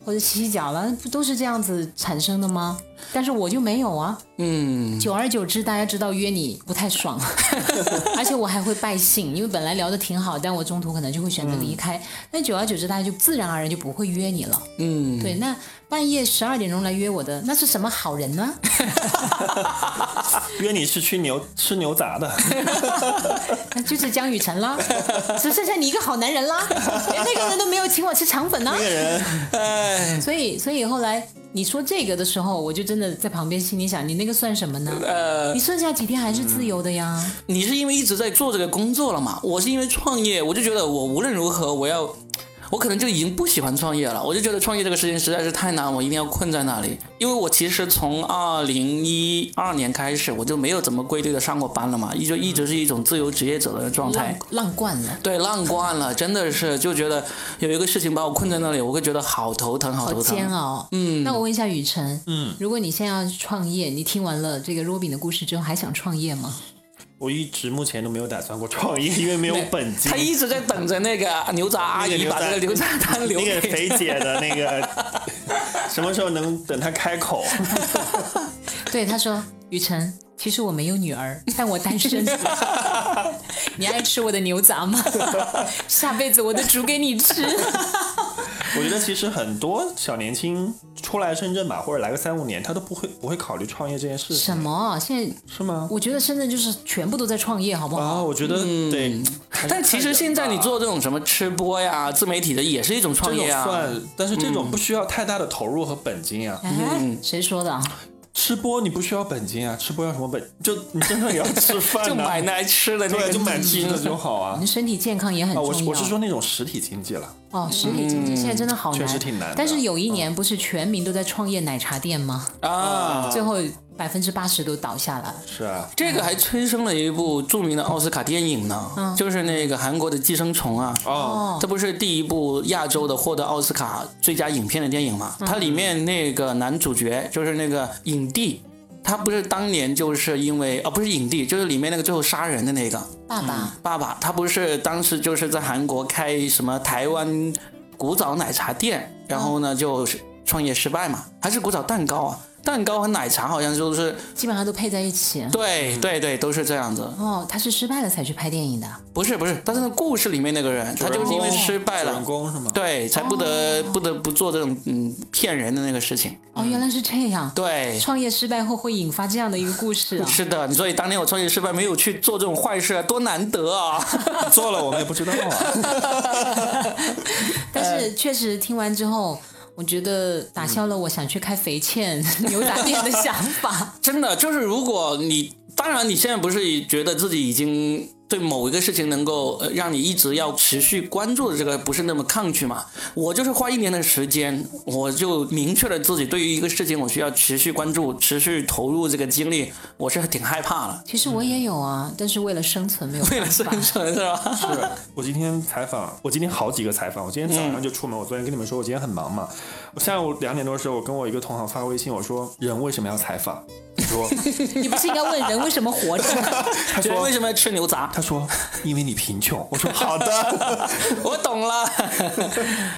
或者洗洗脚啦，不都是这样子产生的吗？但是我就没有啊，嗯，久而久之，大家知道约你不太爽，而且我还会败兴，因为本来聊得挺好，但我中途可能就会选择离开。那、久而久之，大家就自然而然就不会约你了。嗯，对，那半夜十二点钟来约我的，那是什么好人呢？约你是去牛吃牛杂的，那就是江雨晨啦，只剩下你一个好男人啦，连那个人都没有请我吃肠粉呢那。个人哎，所以，所以后来你说这个的时候，我就真的在旁边心里想，你那个算什么呢？呃你，剩下几天还是自由的呀。你是因为一直在做这个工作了嘛？我是因为创业，我就觉得我无论如何我要。我可能就已经不喜欢创业了，我就觉得创业这个事情实在是太难，我一定要困在那里。因为我其实从二零一二年开始，我就没有怎么规律的上过班了嘛，一就一直是一种自由职业者的状态浪。浪惯了，对，浪惯了，真的是就觉得有一个事情把我困在那里，我会觉得好头疼，好好头疼。煎熬。嗯，那我问一下雨辰，嗯，如果你现在要创业，你听完了这个 Robin 的故事之后，还想创业吗？我一直目前都没有打算过创业，因为没有本金他。一直在等着那个牛杂阿姨把这个牛杂汤留那个给肥姐的那个，什么时候能等他开口？对，他说，雨辰，其实我没有女儿，但我单身。你爱吃我的牛杂吗？下辈子我都煮给你吃。我觉得其实很多小年轻出来深圳吧，或者来个三五年，他都不会不会考虑创业这件事情，什么？现在是吗？我觉得深圳就是全部都在创业，好不好？啊，我觉得对。但其实现在你做这种什么吃播呀、自媒体的，也是一种创这种业啊。算，但是这种不需要太大的投入和本金啊。嗯，谁说的啊？吃播你不需要本金啊，吃播要什么本？就你真的也要吃饭 就，买来吃的对，就买吃金的就好啊你。身体健康也很啊，重要。我是我是说那种实体经济了。哦，实体经济现在真的好难，确实挺难但是有一年不是全民都在创业奶茶店吗？啊。最后百分之八十都倒下来了。是啊，这个还催生了一部著名的奥斯卡电影呢，就是那个韩国的《寄生虫》啊。哦，这不是第一部亚洲的获得奥斯卡最佳影片的电影嘛？它里面那个男主角就是那个影帝，他不是当年就是因为啊，不是影帝，就是里面那个最后杀人的那个爸爸，爸爸，他不是当时就是在韩国开什么台湾古早奶茶店，然后呢就是创业失败嘛，还是古早蛋糕啊？蛋糕和奶茶好像就是基本上都配在一起。对对对，都是这样子。哦，他是失败了才去拍电影的。不是不是，他是那故事里面那个人，他就是因为失败了，公是吗？对，才不得不得不做这种嗯骗人的那个事情。哦，原来是这样。对，创业失败后会引发这样的一个故事啊！是的，所以当年我创业失败，没有去做这种坏事，多难得啊！做了我们也不知道啊。但是确实听完之后，我觉得打消了我想去开肥欠 牛杂店的想法。真的，就是如果你，当然你现在不是觉得自己已经对某一个事情能够呃让你一直要持续关注的这个不是那么抗拒嘛？我就是花一年的时间，我就明确了自己对于一个事情我需要持续关注、持续投入这个精力，我是挺害怕了。其实我也有啊，但是为了生存没有 为了。生存是吧？是我今天采访，我今天好几个采访，我今天早上就出门，我昨天跟你们说我今天很忙嘛，我下午两点多的时候，我跟我一个同行发微信，我说人为什么要采访？他说 你不是应该问人为什么活着？他说人为什么要吃牛杂？他说因为你贫穷。我说好的，我懂了。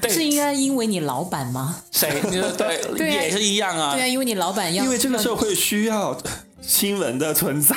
是应该因为你老板吗？谁？你说对，对啊也是一样啊对。啊，因为你老板要因为这个社会需要新闻的存在。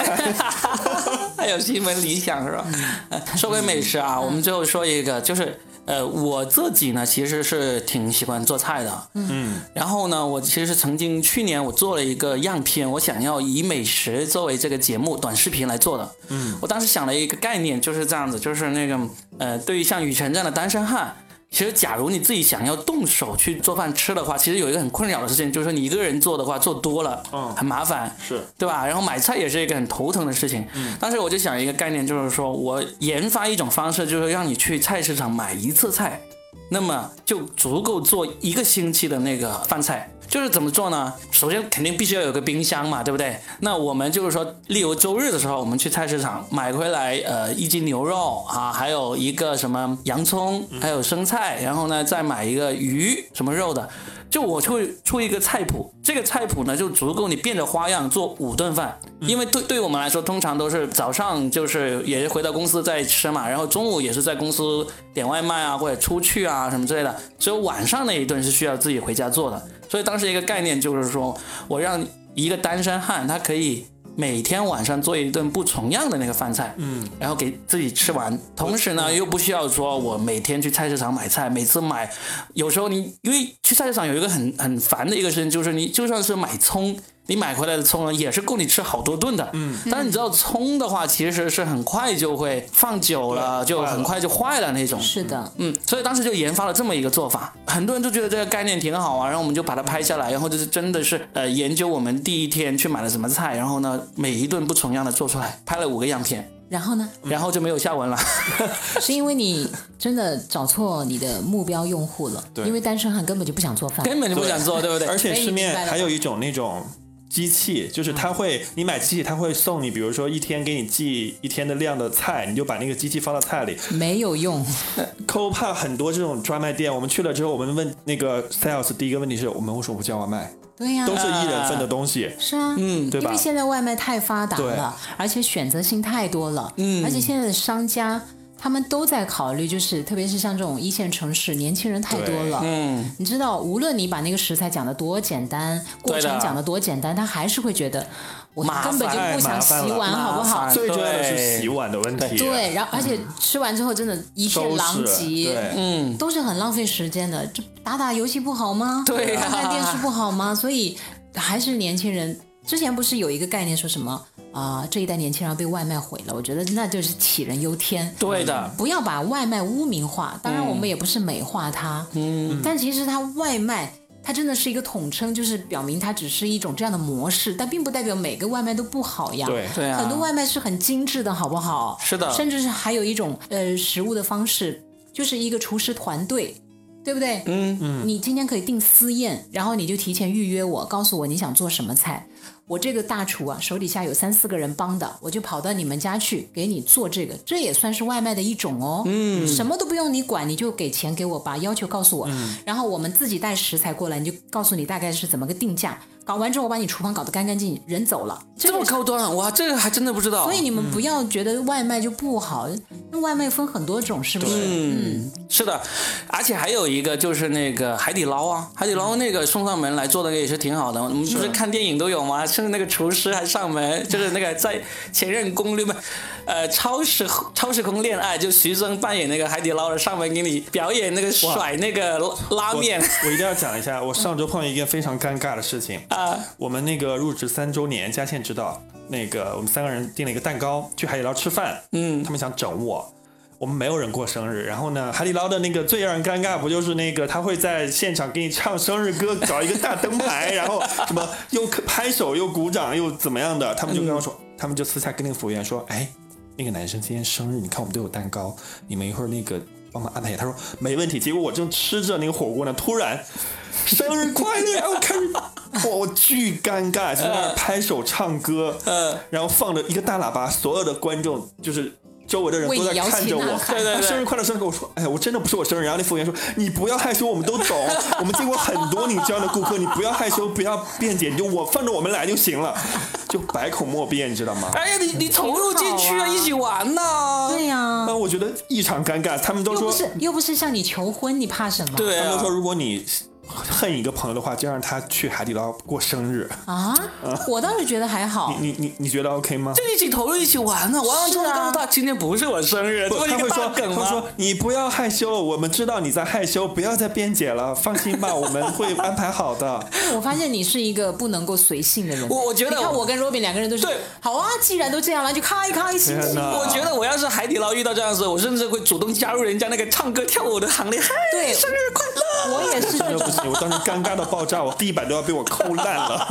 还有新闻理想是吧？呃说回美食啊，我们最后说一个，就是呃，我自己呢其实是挺喜欢做菜的，嗯，然后呢，我其实曾经去年我做了一个样片，我想要以美食作为这个节目短视频来做的，嗯，我当时想了一个概念就是这样子，就是那个呃，对于像雨辰这样的单身汉。其实，假如你自己想要动手去做饭吃的话，其实有一个很困扰的事情，就是说你一个人做的话，做多了，嗯很麻烦，是对吧？然后买菜也是一个很头疼的事情。嗯，当时我就想一个概念，就是说我研发一种方式，就是让你去菜市场买一次菜，那么就足够做一个星期的那个饭菜。就是怎么做呢？首先肯定必须要有个冰箱嘛，对不对？那我们就是说，例如周日的时候，我们去菜市场买回来，呃，一斤牛肉啊，还有一个什么洋葱，还有生菜，然后呢，再买一个鱼什么肉的。就我会出一个菜谱，这个菜谱呢就足够你变着花样做五顿饭，因为对对我们来说，通常都是早上就是也是回到公司再吃嘛，然后中午也是在公司点外卖啊或者出去啊什么之类的，只有晚上那一顿是需要自己回家做的。所以当时一个概念就是说我让一个单身汉他可以。每天晚上做一顿不重样的那个饭菜，嗯，然后给自己吃完，同时呢又不需要说我每天去菜市场买菜，每次买，有时候你因为去菜市场有一个很很烦的一个事情，就是你就算是买葱。你买回来的葱呢，也是够你吃好多顿的。嗯，但是你知道葱的话，其实是很快就会放久了，就很快就坏了那种。是的，嗯，所以当时就研发了这么一个做法，很多人就觉得这个概念挺好啊，然后我们就把它拍下来，然后就是真的是呃研究我们第一天去买了什么菜，然后呢每一顿不重样的做出来，拍了五个样片，然后呢？然后就没有下文了。是因为你真的找错你的目标用户了，对因为单身汉根本就不想做饭。根本就不想做，对不对？而且市面还有一种那种机器，就是它会，你买机器，它会送你，比如说一天给你寄一天的量的菜，你就把那个机器放到菜里。没有用，Copa 很多这种专卖店，我们去了之后，我们问那个 sales 第一个问题是我们为什么不叫外卖？对呀、都是一人份的东西。是啊，嗯对吧因为现在外卖太发达了，而且选择性太多了，嗯，而且现在的商家他们都在考虑，就是特别是像这种一线城市，年轻人太多了，嗯，你知道，无论你把那个食材讲的多简单，过程讲的多简单，他还是会觉得我根本就不想洗碗，好不好最重要的是洗碗的问题。对，然后而且吃完之后真的一片狼藉，嗯，都是很浪费时间的。这打打游戏不好吗？对呀看看电视不好吗？所以还是年轻人。之前不是有一个概念说什么啊、这一代年轻人被外卖毁了？我觉得那就是杞人忧天。对的，不要把外卖污名化，当然我们也不是美化它，嗯，但其实它外卖。它真的是一个统称，就是表明它只是一种这样的模式，但并不代表每个外卖都不好呀。对对啊，很多外卖是很精致的，好不好？是的甚至是还有一种呃食物的方式，就是一个厨师团队，对不对？嗯嗯。你今天可以订私宴，然后你就提前预约我，告诉我你想做什么菜。我这个大厨啊，手底下有三四个人帮的，我就跑到你们家去给你做这个，这也算是外卖的一种哦。嗯，什么都不用你管，你就给钱给我，把要求告诉我，然后我们自己带食材过来，你就告诉你大概是怎么个定价。搞完之后，我把你厨房搞得干干净净，人走了，这么高端啊！哇，这个还真的不知道。所以你们不要觉得外卖就不好，那外卖分很多种，是不是？嗯，是的，而且还有一个就是那个海底捞啊，海底捞那个送上门来做的也是挺好的。我们不是看电影都有吗？甚至那个厨师还上门，就是那个在《前任攻略》嘛，呃，超时超时空恋爱，就徐峥扮演那个海底捞的上门给你表演那个甩那个拉面我一定要讲一下，我上周碰到一件非常尴尬的事情。啊，我们那个入职三周年，嘉倩知道，那个我们三个人订了一个蛋糕，去海底捞吃饭。嗯他们想整我。我们没有人过生日，然后呢，海底捞的那个最让人尴尬，不就是那个他会在现场给你唱生日歌，搞一个大灯牌，然后什么又拍手又鼓掌又怎么样的？他们就跟我说，他们就私下跟那个服务员说，哎，那个男生今天生日，你看我们都有蛋糕，你们一会儿那个帮忙安排一下。他说没问题。结果我正吃着那个火锅呢，突然生日快乐，然后开始，哇，我巨尴尬，就在那儿拍手唱歌，嗯，然后放着一个大喇叭，所有的观众就是。周围的人都在看着我，对对对。他生日快乐，生日快乐我说，哎呀，我真的不是我生日。然后那服务员说，你不要害羞，我们都懂，我们见过很多你这样的顾客，你不要害羞，不要辩解，你就我放着我们来就行了，就百口莫辩，你知道吗？哎呀，你你投入进去啊，一起玩呐、对呀、那我觉得异常尴尬，他们都说又不，是又不是向你求婚，你怕什么？对啊。他们都，说，如果你恨一个朋友的话，就让他去海底捞过生日。啊，我倒是觉得还好。你你你觉得 OK 吗？就一起投入一起玩呢。完了之后告诉他，今天不是我生日，这不不是一个他会说，大梗吗他说？你不要害羞，我们知道你在害羞，不要再辩解了，放心吧，我们会安排好的。我发现你是一个不能够随性的人。我我觉得你看我跟 Robin 两个人都是对，好啊，既然都这样了，就开开心心。我觉得我要是海底捞遇到这样子，我甚至会主动加入人家那个唱歌跳舞的行列。嗨，对生日快乐！我也是不。行，我当时尴尬的爆炸，我地板都要被我抠烂了。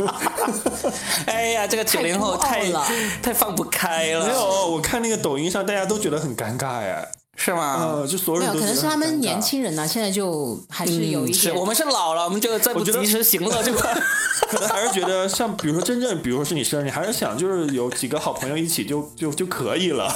哎呀，这个九零后太太太放不开了没，有，我看那个抖音上大家都觉得很尴尬哎，是吗？呃，就所有没有，人都可能是他们年轻人呐、现在就还是有一点。是我们是老了，我们就再不及时行乐就。可能还是觉得像，比如说真正，比如说是你生日，你还是想就是有几个好朋友一起就就就可以了。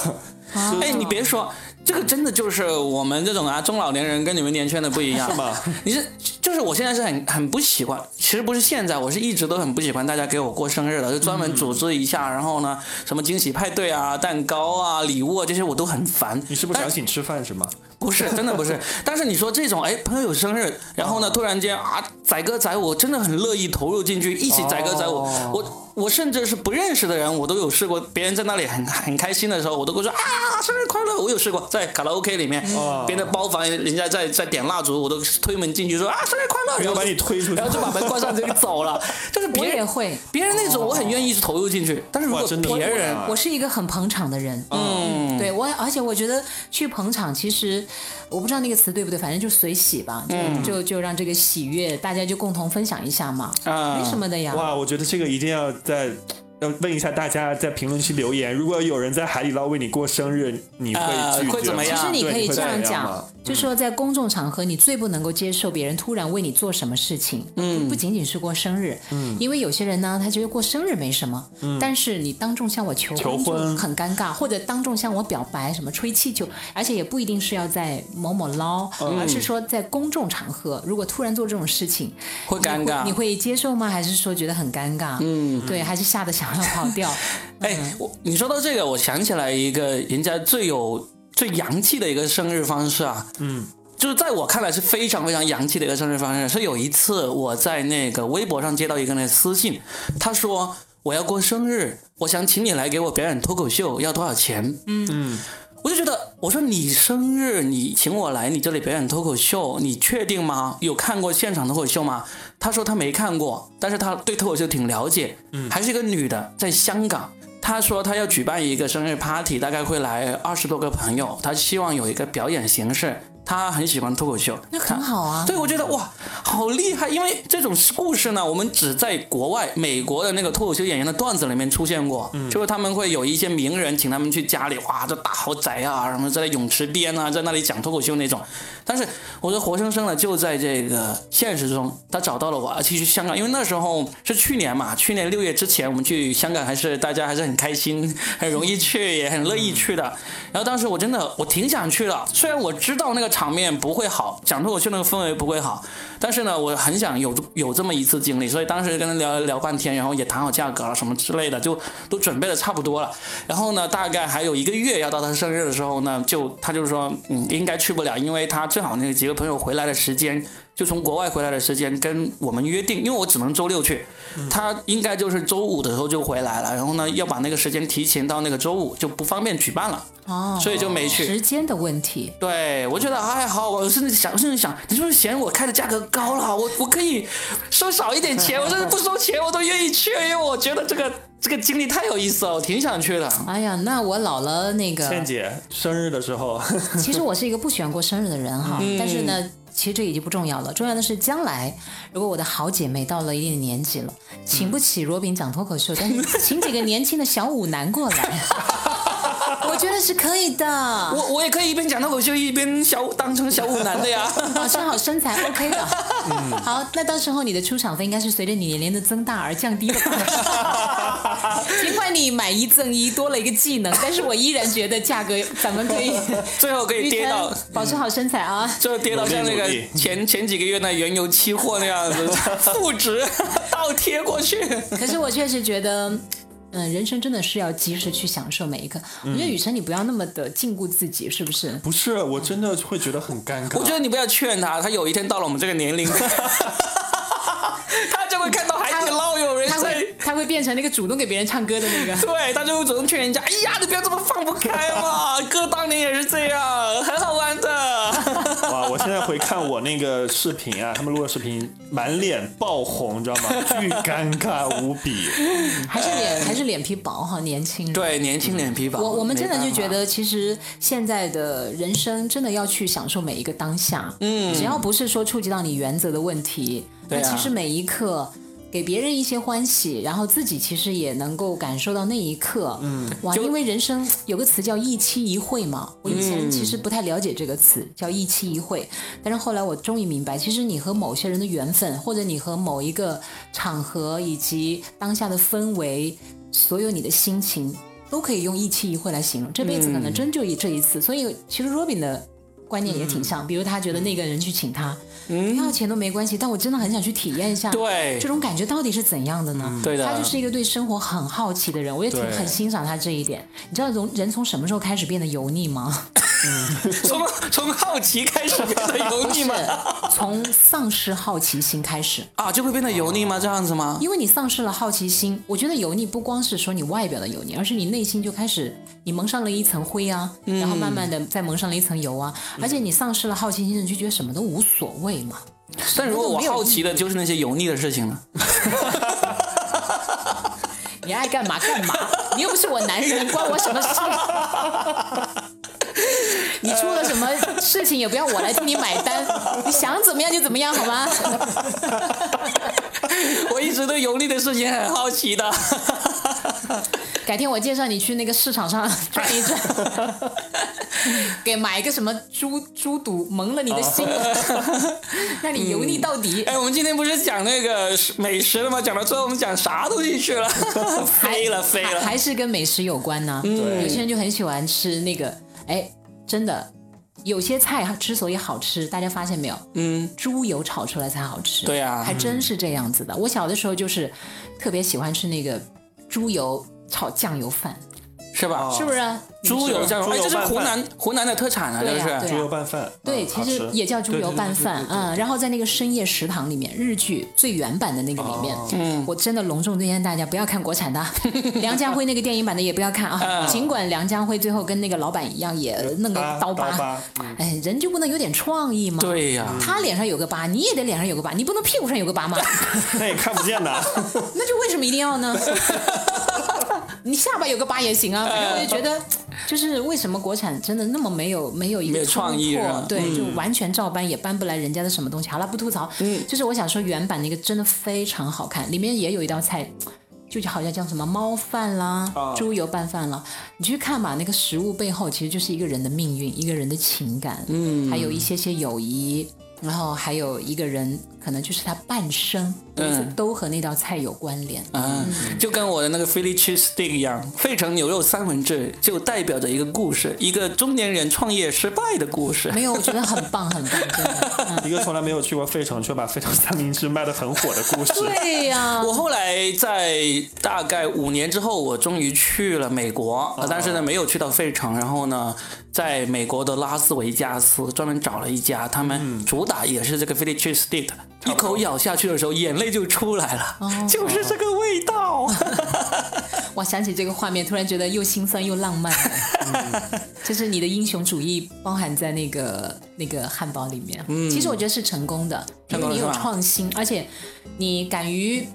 啊哎，你别说，这个真的就是我们这种啊中老年人跟你们年轻人的不一样，是吗？你是就是我现在是很很不喜欢，其实不是现在，我是一直都很不喜欢大家给我过生日的，就专门组织一下，然后呢，什么惊喜派对啊、蛋糕啊、礼物啊这些我都很烦。你是不是想请吃饭是吗？不是，真的不是。但是你说这种，哎，朋友有生日，然后呢，突然间啊，载歌载舞，真的很乐意投入进去，一起载歌载舞。哦我我甚至是不认识的人，我都有试过，别人在那里很很开心的时候，我都会说啊，生日快乐！我有试过，在卡拉 OK 里面，哦别人的包房，人家在在点蜡烛，我都推门进去说啊，生日快乐！然后把你推出去然后就把门关上就走了。就是别人也会，别人那种，我很愿意投入进去，但是如果别人啊我是一个很捧场的人。嗯，对我，而且我觉得去捧场，其实我不知道那个词对不对，反正就随喜吧，就、嗯就就让这个喜悦大家就共同分享一下嘛，啊没什么的呀。哇，我觉得这个一定要在。要问一下大家在评论区留言，如果有人在海底捞为你过生日，你会呃拒绝吗？会怎么样其实你可以这样讲吗，就说在公众场合，你最不能够接受别人突然为你做什么事情，嗯，不仅仅是过生日，嗯，因为有些人呢，他觉得过生日没什么，嗯，但是你当众向我求婚求婚很尴尬，或者当众向我表白，什么吹气球，而且也不一定是要在某某捞，而是说在公众场合，如果突然做这种事情，会尴尬你会你会接受吗？还是说觉得很尴尬？嗯，对，还是吓得想要跑掉？哎，我你说到这个，我想起来一个人家最有最洋气的一个生日方式啊，嗯，就是在我看来是非常非常洋气的一个生日方式。是有一次我在那个微博上接到一个人的私信，他说我要过生日，我想请你来给我表演脱口秀，要多少钱？嗯。我就觉得，我说你生日，你请我来你这里表演脱口秀，你确定吗？有看过现场脱口秀吗？他说他没看过，但是他对脱口秀挺了解。嗯，还是一个女的，在香港。他说他要举办一个生日 party，大概会来二十多个朋友，他希望有一个表演形式。她很喜欢脱口秀，那很好啊。对，我觉得哇，好厉害！因为这种故事呢，我们只在国外美国的那个脱口秀演员的段子里面出现过，就是他们会有一些名人请他们去家里，哇，这大豪宅啊，什么在泳池边啊，在那里讲脱口秀那种。但是我说活生生的就在这个现实中，他找到了我，而且去香港，因为那时候是去年嘛，去年六月之前我们去香港还是大家还是很开心，很容易去，也很乐意去的。然后当时我真的我挺想去的，虽然我知道那个场面不会好，讲脱口秀那个氛围不会好，但是呢，我很想有有这么一次经历，所以当时跟他聊聊半天，然后也谈好价格了什么之类的，就都准备的差不多了。然后呢，大概还有一个月要到他生日的时候呢，就他就说，嗯，应该去不了，因为他最好那几个朋友回来的时间。就从国外回来的时间跟我们约定，因为我只能周六去，他应该就是周五的时候就回来了，然后呢要把那个时间提前到那个周五，就不方便举办了，哦，所以就没去。时间的问题。对，我觉得还好，我甚至想，甚至想，你是不是嫌我开的价格高了？我我可以收少一点钱，我甚至不收钱，我都愿意去，因为我觉得这个这个经历太有意思了，我挺想去的。哎呀，那我老了那个，倩姐生日的时候，其实我是一个不喜欢过生日的人哈，但是呢。其实这已经不重要了，重要的是将来，如果我的好姐妹到了一定的年纪了，请不起罗宾讲脱口秀，但是请几个年轻的小舞男过来，觉得是可以的。我我也可以一边讲脱口秀一边小当成小舞男的呀。保持好身材，OK 的。好，那到时候你的出场费应该是随着你年龄的增大而降低的吧？尽管你买一赠一多了一个技能，但是我依然觉得价格咱们可以 最后可以跌到，保持好身材啊。最后跌到像那个前前几个月那原油期货那样子，负值倒贴过去。可是我确实觉得，嗯，人生真的是要及时去享受每一刻。我觉得雨辰，你不要那么的禁锢自己，是不是？不是，我真的会觉得很尴尬。我觉得你不要劝他，他有一天到了我们这个年龄，他就会看到海底捞有人在他会，他会变成那个主动给别人唱歌的那个。对，他就会主动劝人家，哎呀，你不要这么放不开嘛，哥当年也是这样。哇！我现在回看我那个视频啊，他们录的视频，满脸爆红，你知道吗？巨尴尬无比。还是脸还是脸皮薄哈，年轻人。对，年轻脸皮薄。我我们真的就觉得，其实现在的人生真的要去享受每一个当下。嗯，只要不是说触及到你原则的问题，那对啊其实每一刻。给别人一些欢喜，然后自己其实也能够感受到那一刻。嗯，哇，就因为人生有个词叫一期一会嘛，我以前其实不太了解这个词，叫一期一会。但是后来我终于明白，其实你和某些人的缘分，或者你和某一个场合以及当下的氛围，所有你的心情，都可以用一期一会来形容。这辈子可能真就一这一次。所以其实 Robin 的观念也挺像，比如他觉得那个人去请他，不要钱都没关系，但我真的很想去体验一下，对这种感觉到底是怎样的呢？对的他就是一个对生活很好奇的人，我也挺很欣赏他这一点。你知道人人从什么时候开始变得油腻吗？从从好奇开始变得油腻吗？从丧失好奇心开始。啊，就会变得油腻吗？这样子吗？因为你丧失了好奇心，我觉得油腻不光是说你外表的油腻，而是你内心就开始你蒙上了一层灰啊，然后慢慢的再蒙上了一层油啊，而且你丧失了好奇心，你就觉得什么都无所谓嘛。但如果我好奇的就是那些油腻的事情呢？你爱干嘛干嘛，你又不是我男人，关我什么事？你出了什么事情也不要我来替你买单，你想怎么样就怎么样，好吗？我一直对油腻的事情很好奇的。改天我介绍你去那个市场上 转一转，给买一个什么猪猪肚蒙了你的心，让你油腻到底。哎，我们今天不是讲那个美食了吗？讲到最后我们讲啥东西去了？飞 了飞了。还还是跟美食有关呢。有些人就很喜欢吃那个，哎，真的。有些菜之所以好吃，大家发现没有？嗯，猪油炒出来才好吃。对啊还真是这样子的。我小的时候就是特别喜欢吃那个猪油炒酱油饭，是吧？是不是？猪油酱油，哎，这是湖南湖南的特产啊，这是。猪油拌饭，对，嗯其实也叫猪油拌饭，嗯，然后在那个深夜食堂里面，日剧最原版的那个里面，哦嗯，我真的隆重推荐大家不要看国产的，梁家辉那个电影版的也不要看啊，嗯尽管梁家辉最后跟那个老板一样也弄个刀疤，刀疤哎，人就不能有点创意吗？。对呀、他脸上有个疤，你也得脸上有个疤，你不能屁股上有个疤吗？那也看不见的。那就为什么一定要呢？你下巴有个疤也行啊，反正我就觉得，就是为什么国产真的那么没有没有一个创意对，就完全照搬也搬不来人家的什么东西。好了，不吐槽，嗯，就是我想说原版那个真的非常好看，里面也有一道菜。就好像叫什么猫饭啦、啊。猪油拌饭啦，你去看吧，那个食物背后其实就是一个人的命运，一个人的情感，嗯，还有一些些友谊，然后还有一个人可能就是他半生，嗯都和那道菜有关联。嗯，就跟我的那个 Philly cheese steak 一样，费城牛肉三文治就代表着一个故事，一个中年人创业失败的故事。没有，我觉得很棒，很棒，真的。嗯一个从来没有去过费城，却把费城三明治卖得很火的故事。对呀、我后来在大概五年之后，我终于去了美国，呃但是呢没有去到费城，然后呢，在美国的拉斯维加斯专门找了一家，他们主打也是这个 Philly cheese stick，一口咬下去的时候眼泪就出来了，就是这个味道。我想起这个画面，突然觉得又心酸又浪漫。嗯。就是你的英雄主义包含在那个那个汉堡里面。其实我觉得是成功的，因为你有创新，而且你敢于，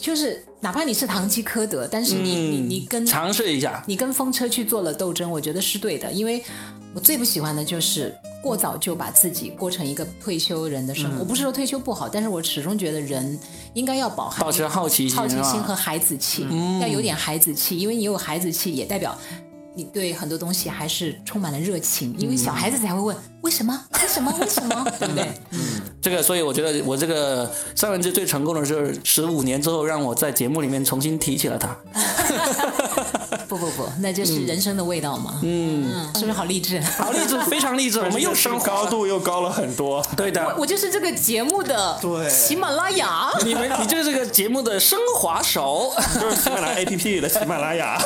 就是哪怕你是堂吉诃德，但是你、你你跟尝试一下，你跟风车去做了斗争，我觉得是对的，因为我最不喜欢的就是过早就把自己过成一个退休人的生活。我不是说退休不好，但是我始终觉得人应该要保保持好奇心好奇心和孩子气，要有点孩子气，因为你有孩子气，也代表。你对很多东西还是充满了热情，因为小孩子才会问为什么？为什么？为什么？对不对？嗯这个，所以我觉得我这个三文治最成功的是十五年之后让我在节目里面重新提起了它。不不不，那就是人生的味道嘛。嗯，是不是好励志？好励志，非常励志，我们又升。高度又高了很多。对的，我就是这个节目的对喜马拉雅。你们，你就是这个节目的升华手。就是喜马拉雅 APP 的喜马拉雅。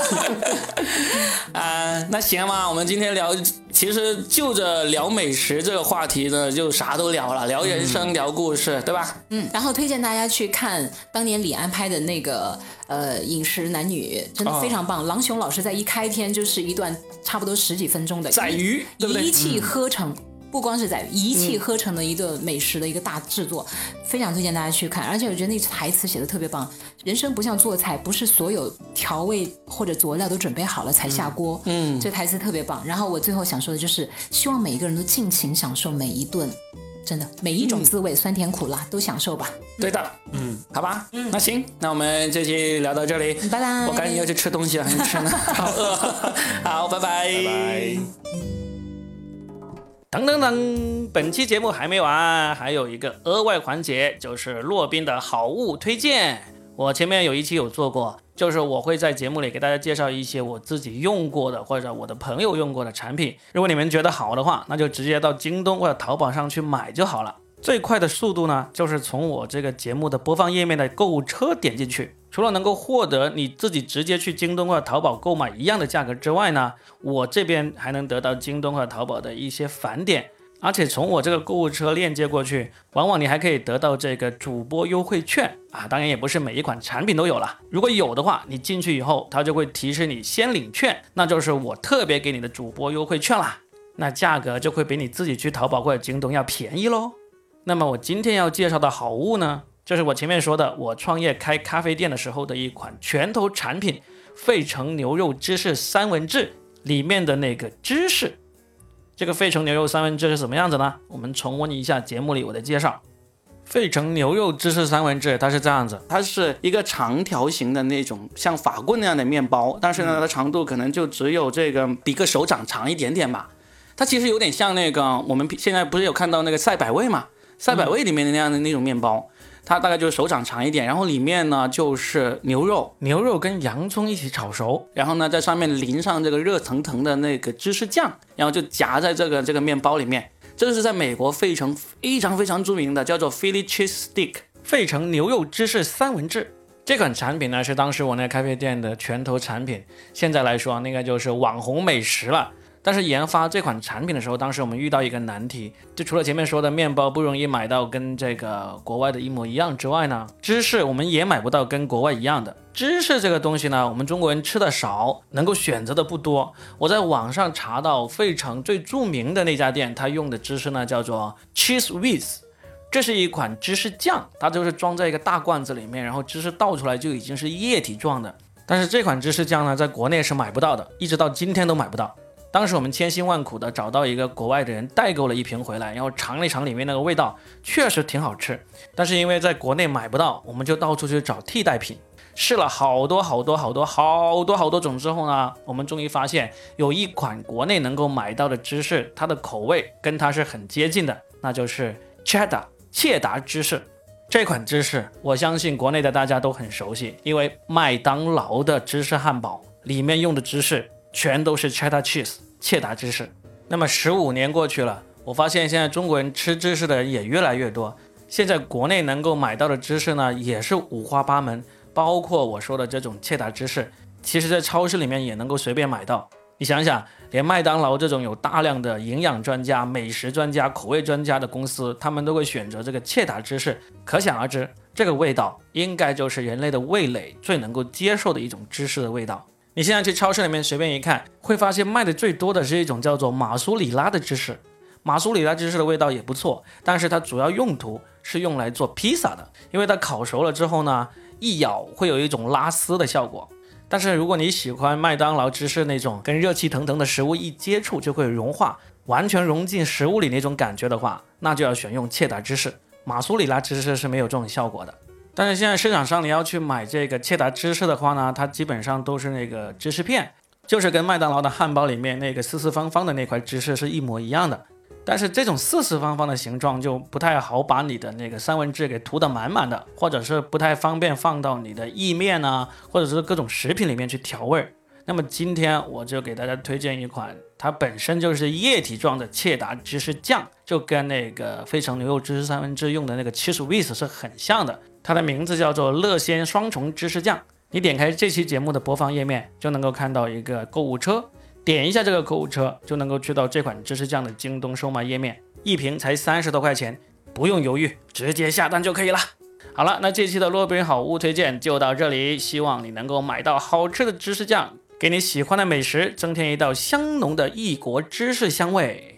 啊、那行吧，我们今天聊，其实就着聊美食这个话题呢，就啥都聊了，聊人生，聊故事，对吧？嗯，然后推荐大家去看当年李安拍的那个呃《饮食男女》，真的非常棒。郎雄老师在一开篇就是一段差不多十几分钟的宰鱼，对对？一气呵成。不光是在一气呵成的一个美食的一个大制作，非常推荐大家去看。而且我觉得那台词写的特别棒。人生不像做菜，不是所有调味或者佐料都准备好了才下锅。嗯，这台词特别棒。然后我最后想说的就是，希望每一个人都尽情享受每一顿，真的每一种滋味，酸甜苦辣都享受吧。对的，嗯，好吧，嗯那行，那我们这期聊到这里，拜拜我赶紧要去吃东西了，还没吃呢，好饿，好，拜拜，拜拜。等等等，本期节目还没完，还有一个额外环节，就是洛宾的好物推荐。我前面有一期有做过，就是我会在节目里给大家介绍一些我自己用过的或者我的朋友用过的产品。如果你们觉得好的话，那就直接到京东或者淘宝上去买就好了。最快的速度呢，就是从我这个节目的播放页面的购物车点进去。除了能够获得你自己直接去京东或者淘宝购买一样的价格之外呢，我这边还能得到京东和淘宝的一些返点，而且从我这个购物车链接过去，往往你还可以得到这个主播优惠券啊。当然也不是每一款产品都有了，如果有的话，你进去以后它就会提示你先领券，那就是我特别给你的主播优惠券啦。那价格就会比你自己去淘宝或者京东要便宜喽。那么我今天要介绍的好物呢，就是我前面说的，我创业开咖啡店的时候的一款拳头产品——费城牛肉芝士三文治里面的那个芝士。这个费城牛肉三文治是什么样子呢？我们重温一下节目里我的介绍。费城牛肉芝士三文治，它是这样子，它是一个长条形的那种像法棍那样的面包，但是呢，它的长度可能就只有这个比个手掌长一点点吧。它其实有点像那个我们现在不是有看到那个赛百味嘛？赛百味里面的那样的那种面包，它大概就是手掌长一点，然后里面呢就是牛肉，牛肉跟洋葱一起炒熟，然后呢在上面淋上这个热腾腾的那个芝士酱，然后就夹在这个这个面包里面。这是在美国费城非常非常著名的，叫做 Philly Cheese Stick。费城牛肉芝士三文治。这款产品呢是当时我那咖啡店的拳头产品，现在来说那个就是网红美食了。但是研发这款产品的时候，当时我们遇到一个难题，就除了前面说的面包不容易买到跟这个国外的一模一样之外呢，芝士我们也买不到跟国外一样的。芝士这个东西呢，我们中国人吃的少，能够选择的不多。我在网上查到费城最著名的那家店，它用的芝士呢叫做 Cheese Whiz。这是一款芝士酱，它就是装在一个大罐子里面，然后芝士倒出来就已经是液体状的。但是这款芝士酱呢，在国内是买不到的，一直到今天都买不到。当时我们千辛万苦的找到一个国外的人代购了一瓶回来，然后尝了一尝里面那个味道，确实挺好吃。但是因为在国内买不到，我们就到处去找替代品，试了好多好多好多好多好多种之后呢，我们终于发现有一款国内能够买到的芝士，它的口味跟它是很接近的，那就是 cheddar 切达芝士。这款芝士，我相信国内的大家都很熟悉，因为麦当劳的芝士汉堡里面用的芝士全都是 cheddar cheese 切达芝士。那么十五年过去了，我发现现在中国人吃芝士的人也越来越多。现在国内能够买到的芝士呢，也是五花八门，包括我说的这种切达芝士，其实在超市里面也能够随便买到。你想想，连麦当劳这种有大量的营养专家、美食专家、口味专家的公司，他们都会选择这个切达芝士，可想而知，这个味道应该就是人类的味蕾最能够接受的一种芝士的味道。你现在去超市里面随便一看，会发现卖的最多的是一种叫做马苏里拉的芝士。马苏里拉芝士的味道也不错，但是它主要用途是用来做披萨的，因为它烤熟了之后呢，一咬会有一种拉丝的效果。但是如果你喜欢麦当劳芝士那种跟热气腾腾的食物一接触就会融化，完全融进食物里那种感觉的话，那就要选用切达芝士。马苏里拉芝士是没有这种效果的。但是现在市场上你要去买这个切达芝士的话呢，它基本上都是那个芝士片，就是跟麦当劳的汉堡里面那个四四方方的那块芝士是一模一样的。但是这种四四方方的形状就不太好把你的那个三文治给涂得满满的，或者是不太方便放到你的意面啊，或者是各种食品里面去调味儿。那么今天我就给大家推荐一款，它本身就是液体状的切达芝士酱，就跟那个费城牛肉芝士三文治用的那个 cheese whiz 是很像的。它的名字叫做乐鲜双重芝士酱。你点开这期节目的播放页面，就能够看到一个购物车，点一下这个购物车，就能够去到这款芝士酱的京东售卖页面，一瓶才三十多块钱，不用犹豫，直接下单就可以了。好了，那这期的洛宾好物推荐就到这里，希望你能够买到好吃的芝士酱，给你喜欢的美食增添一道香浓的异国芝士香味。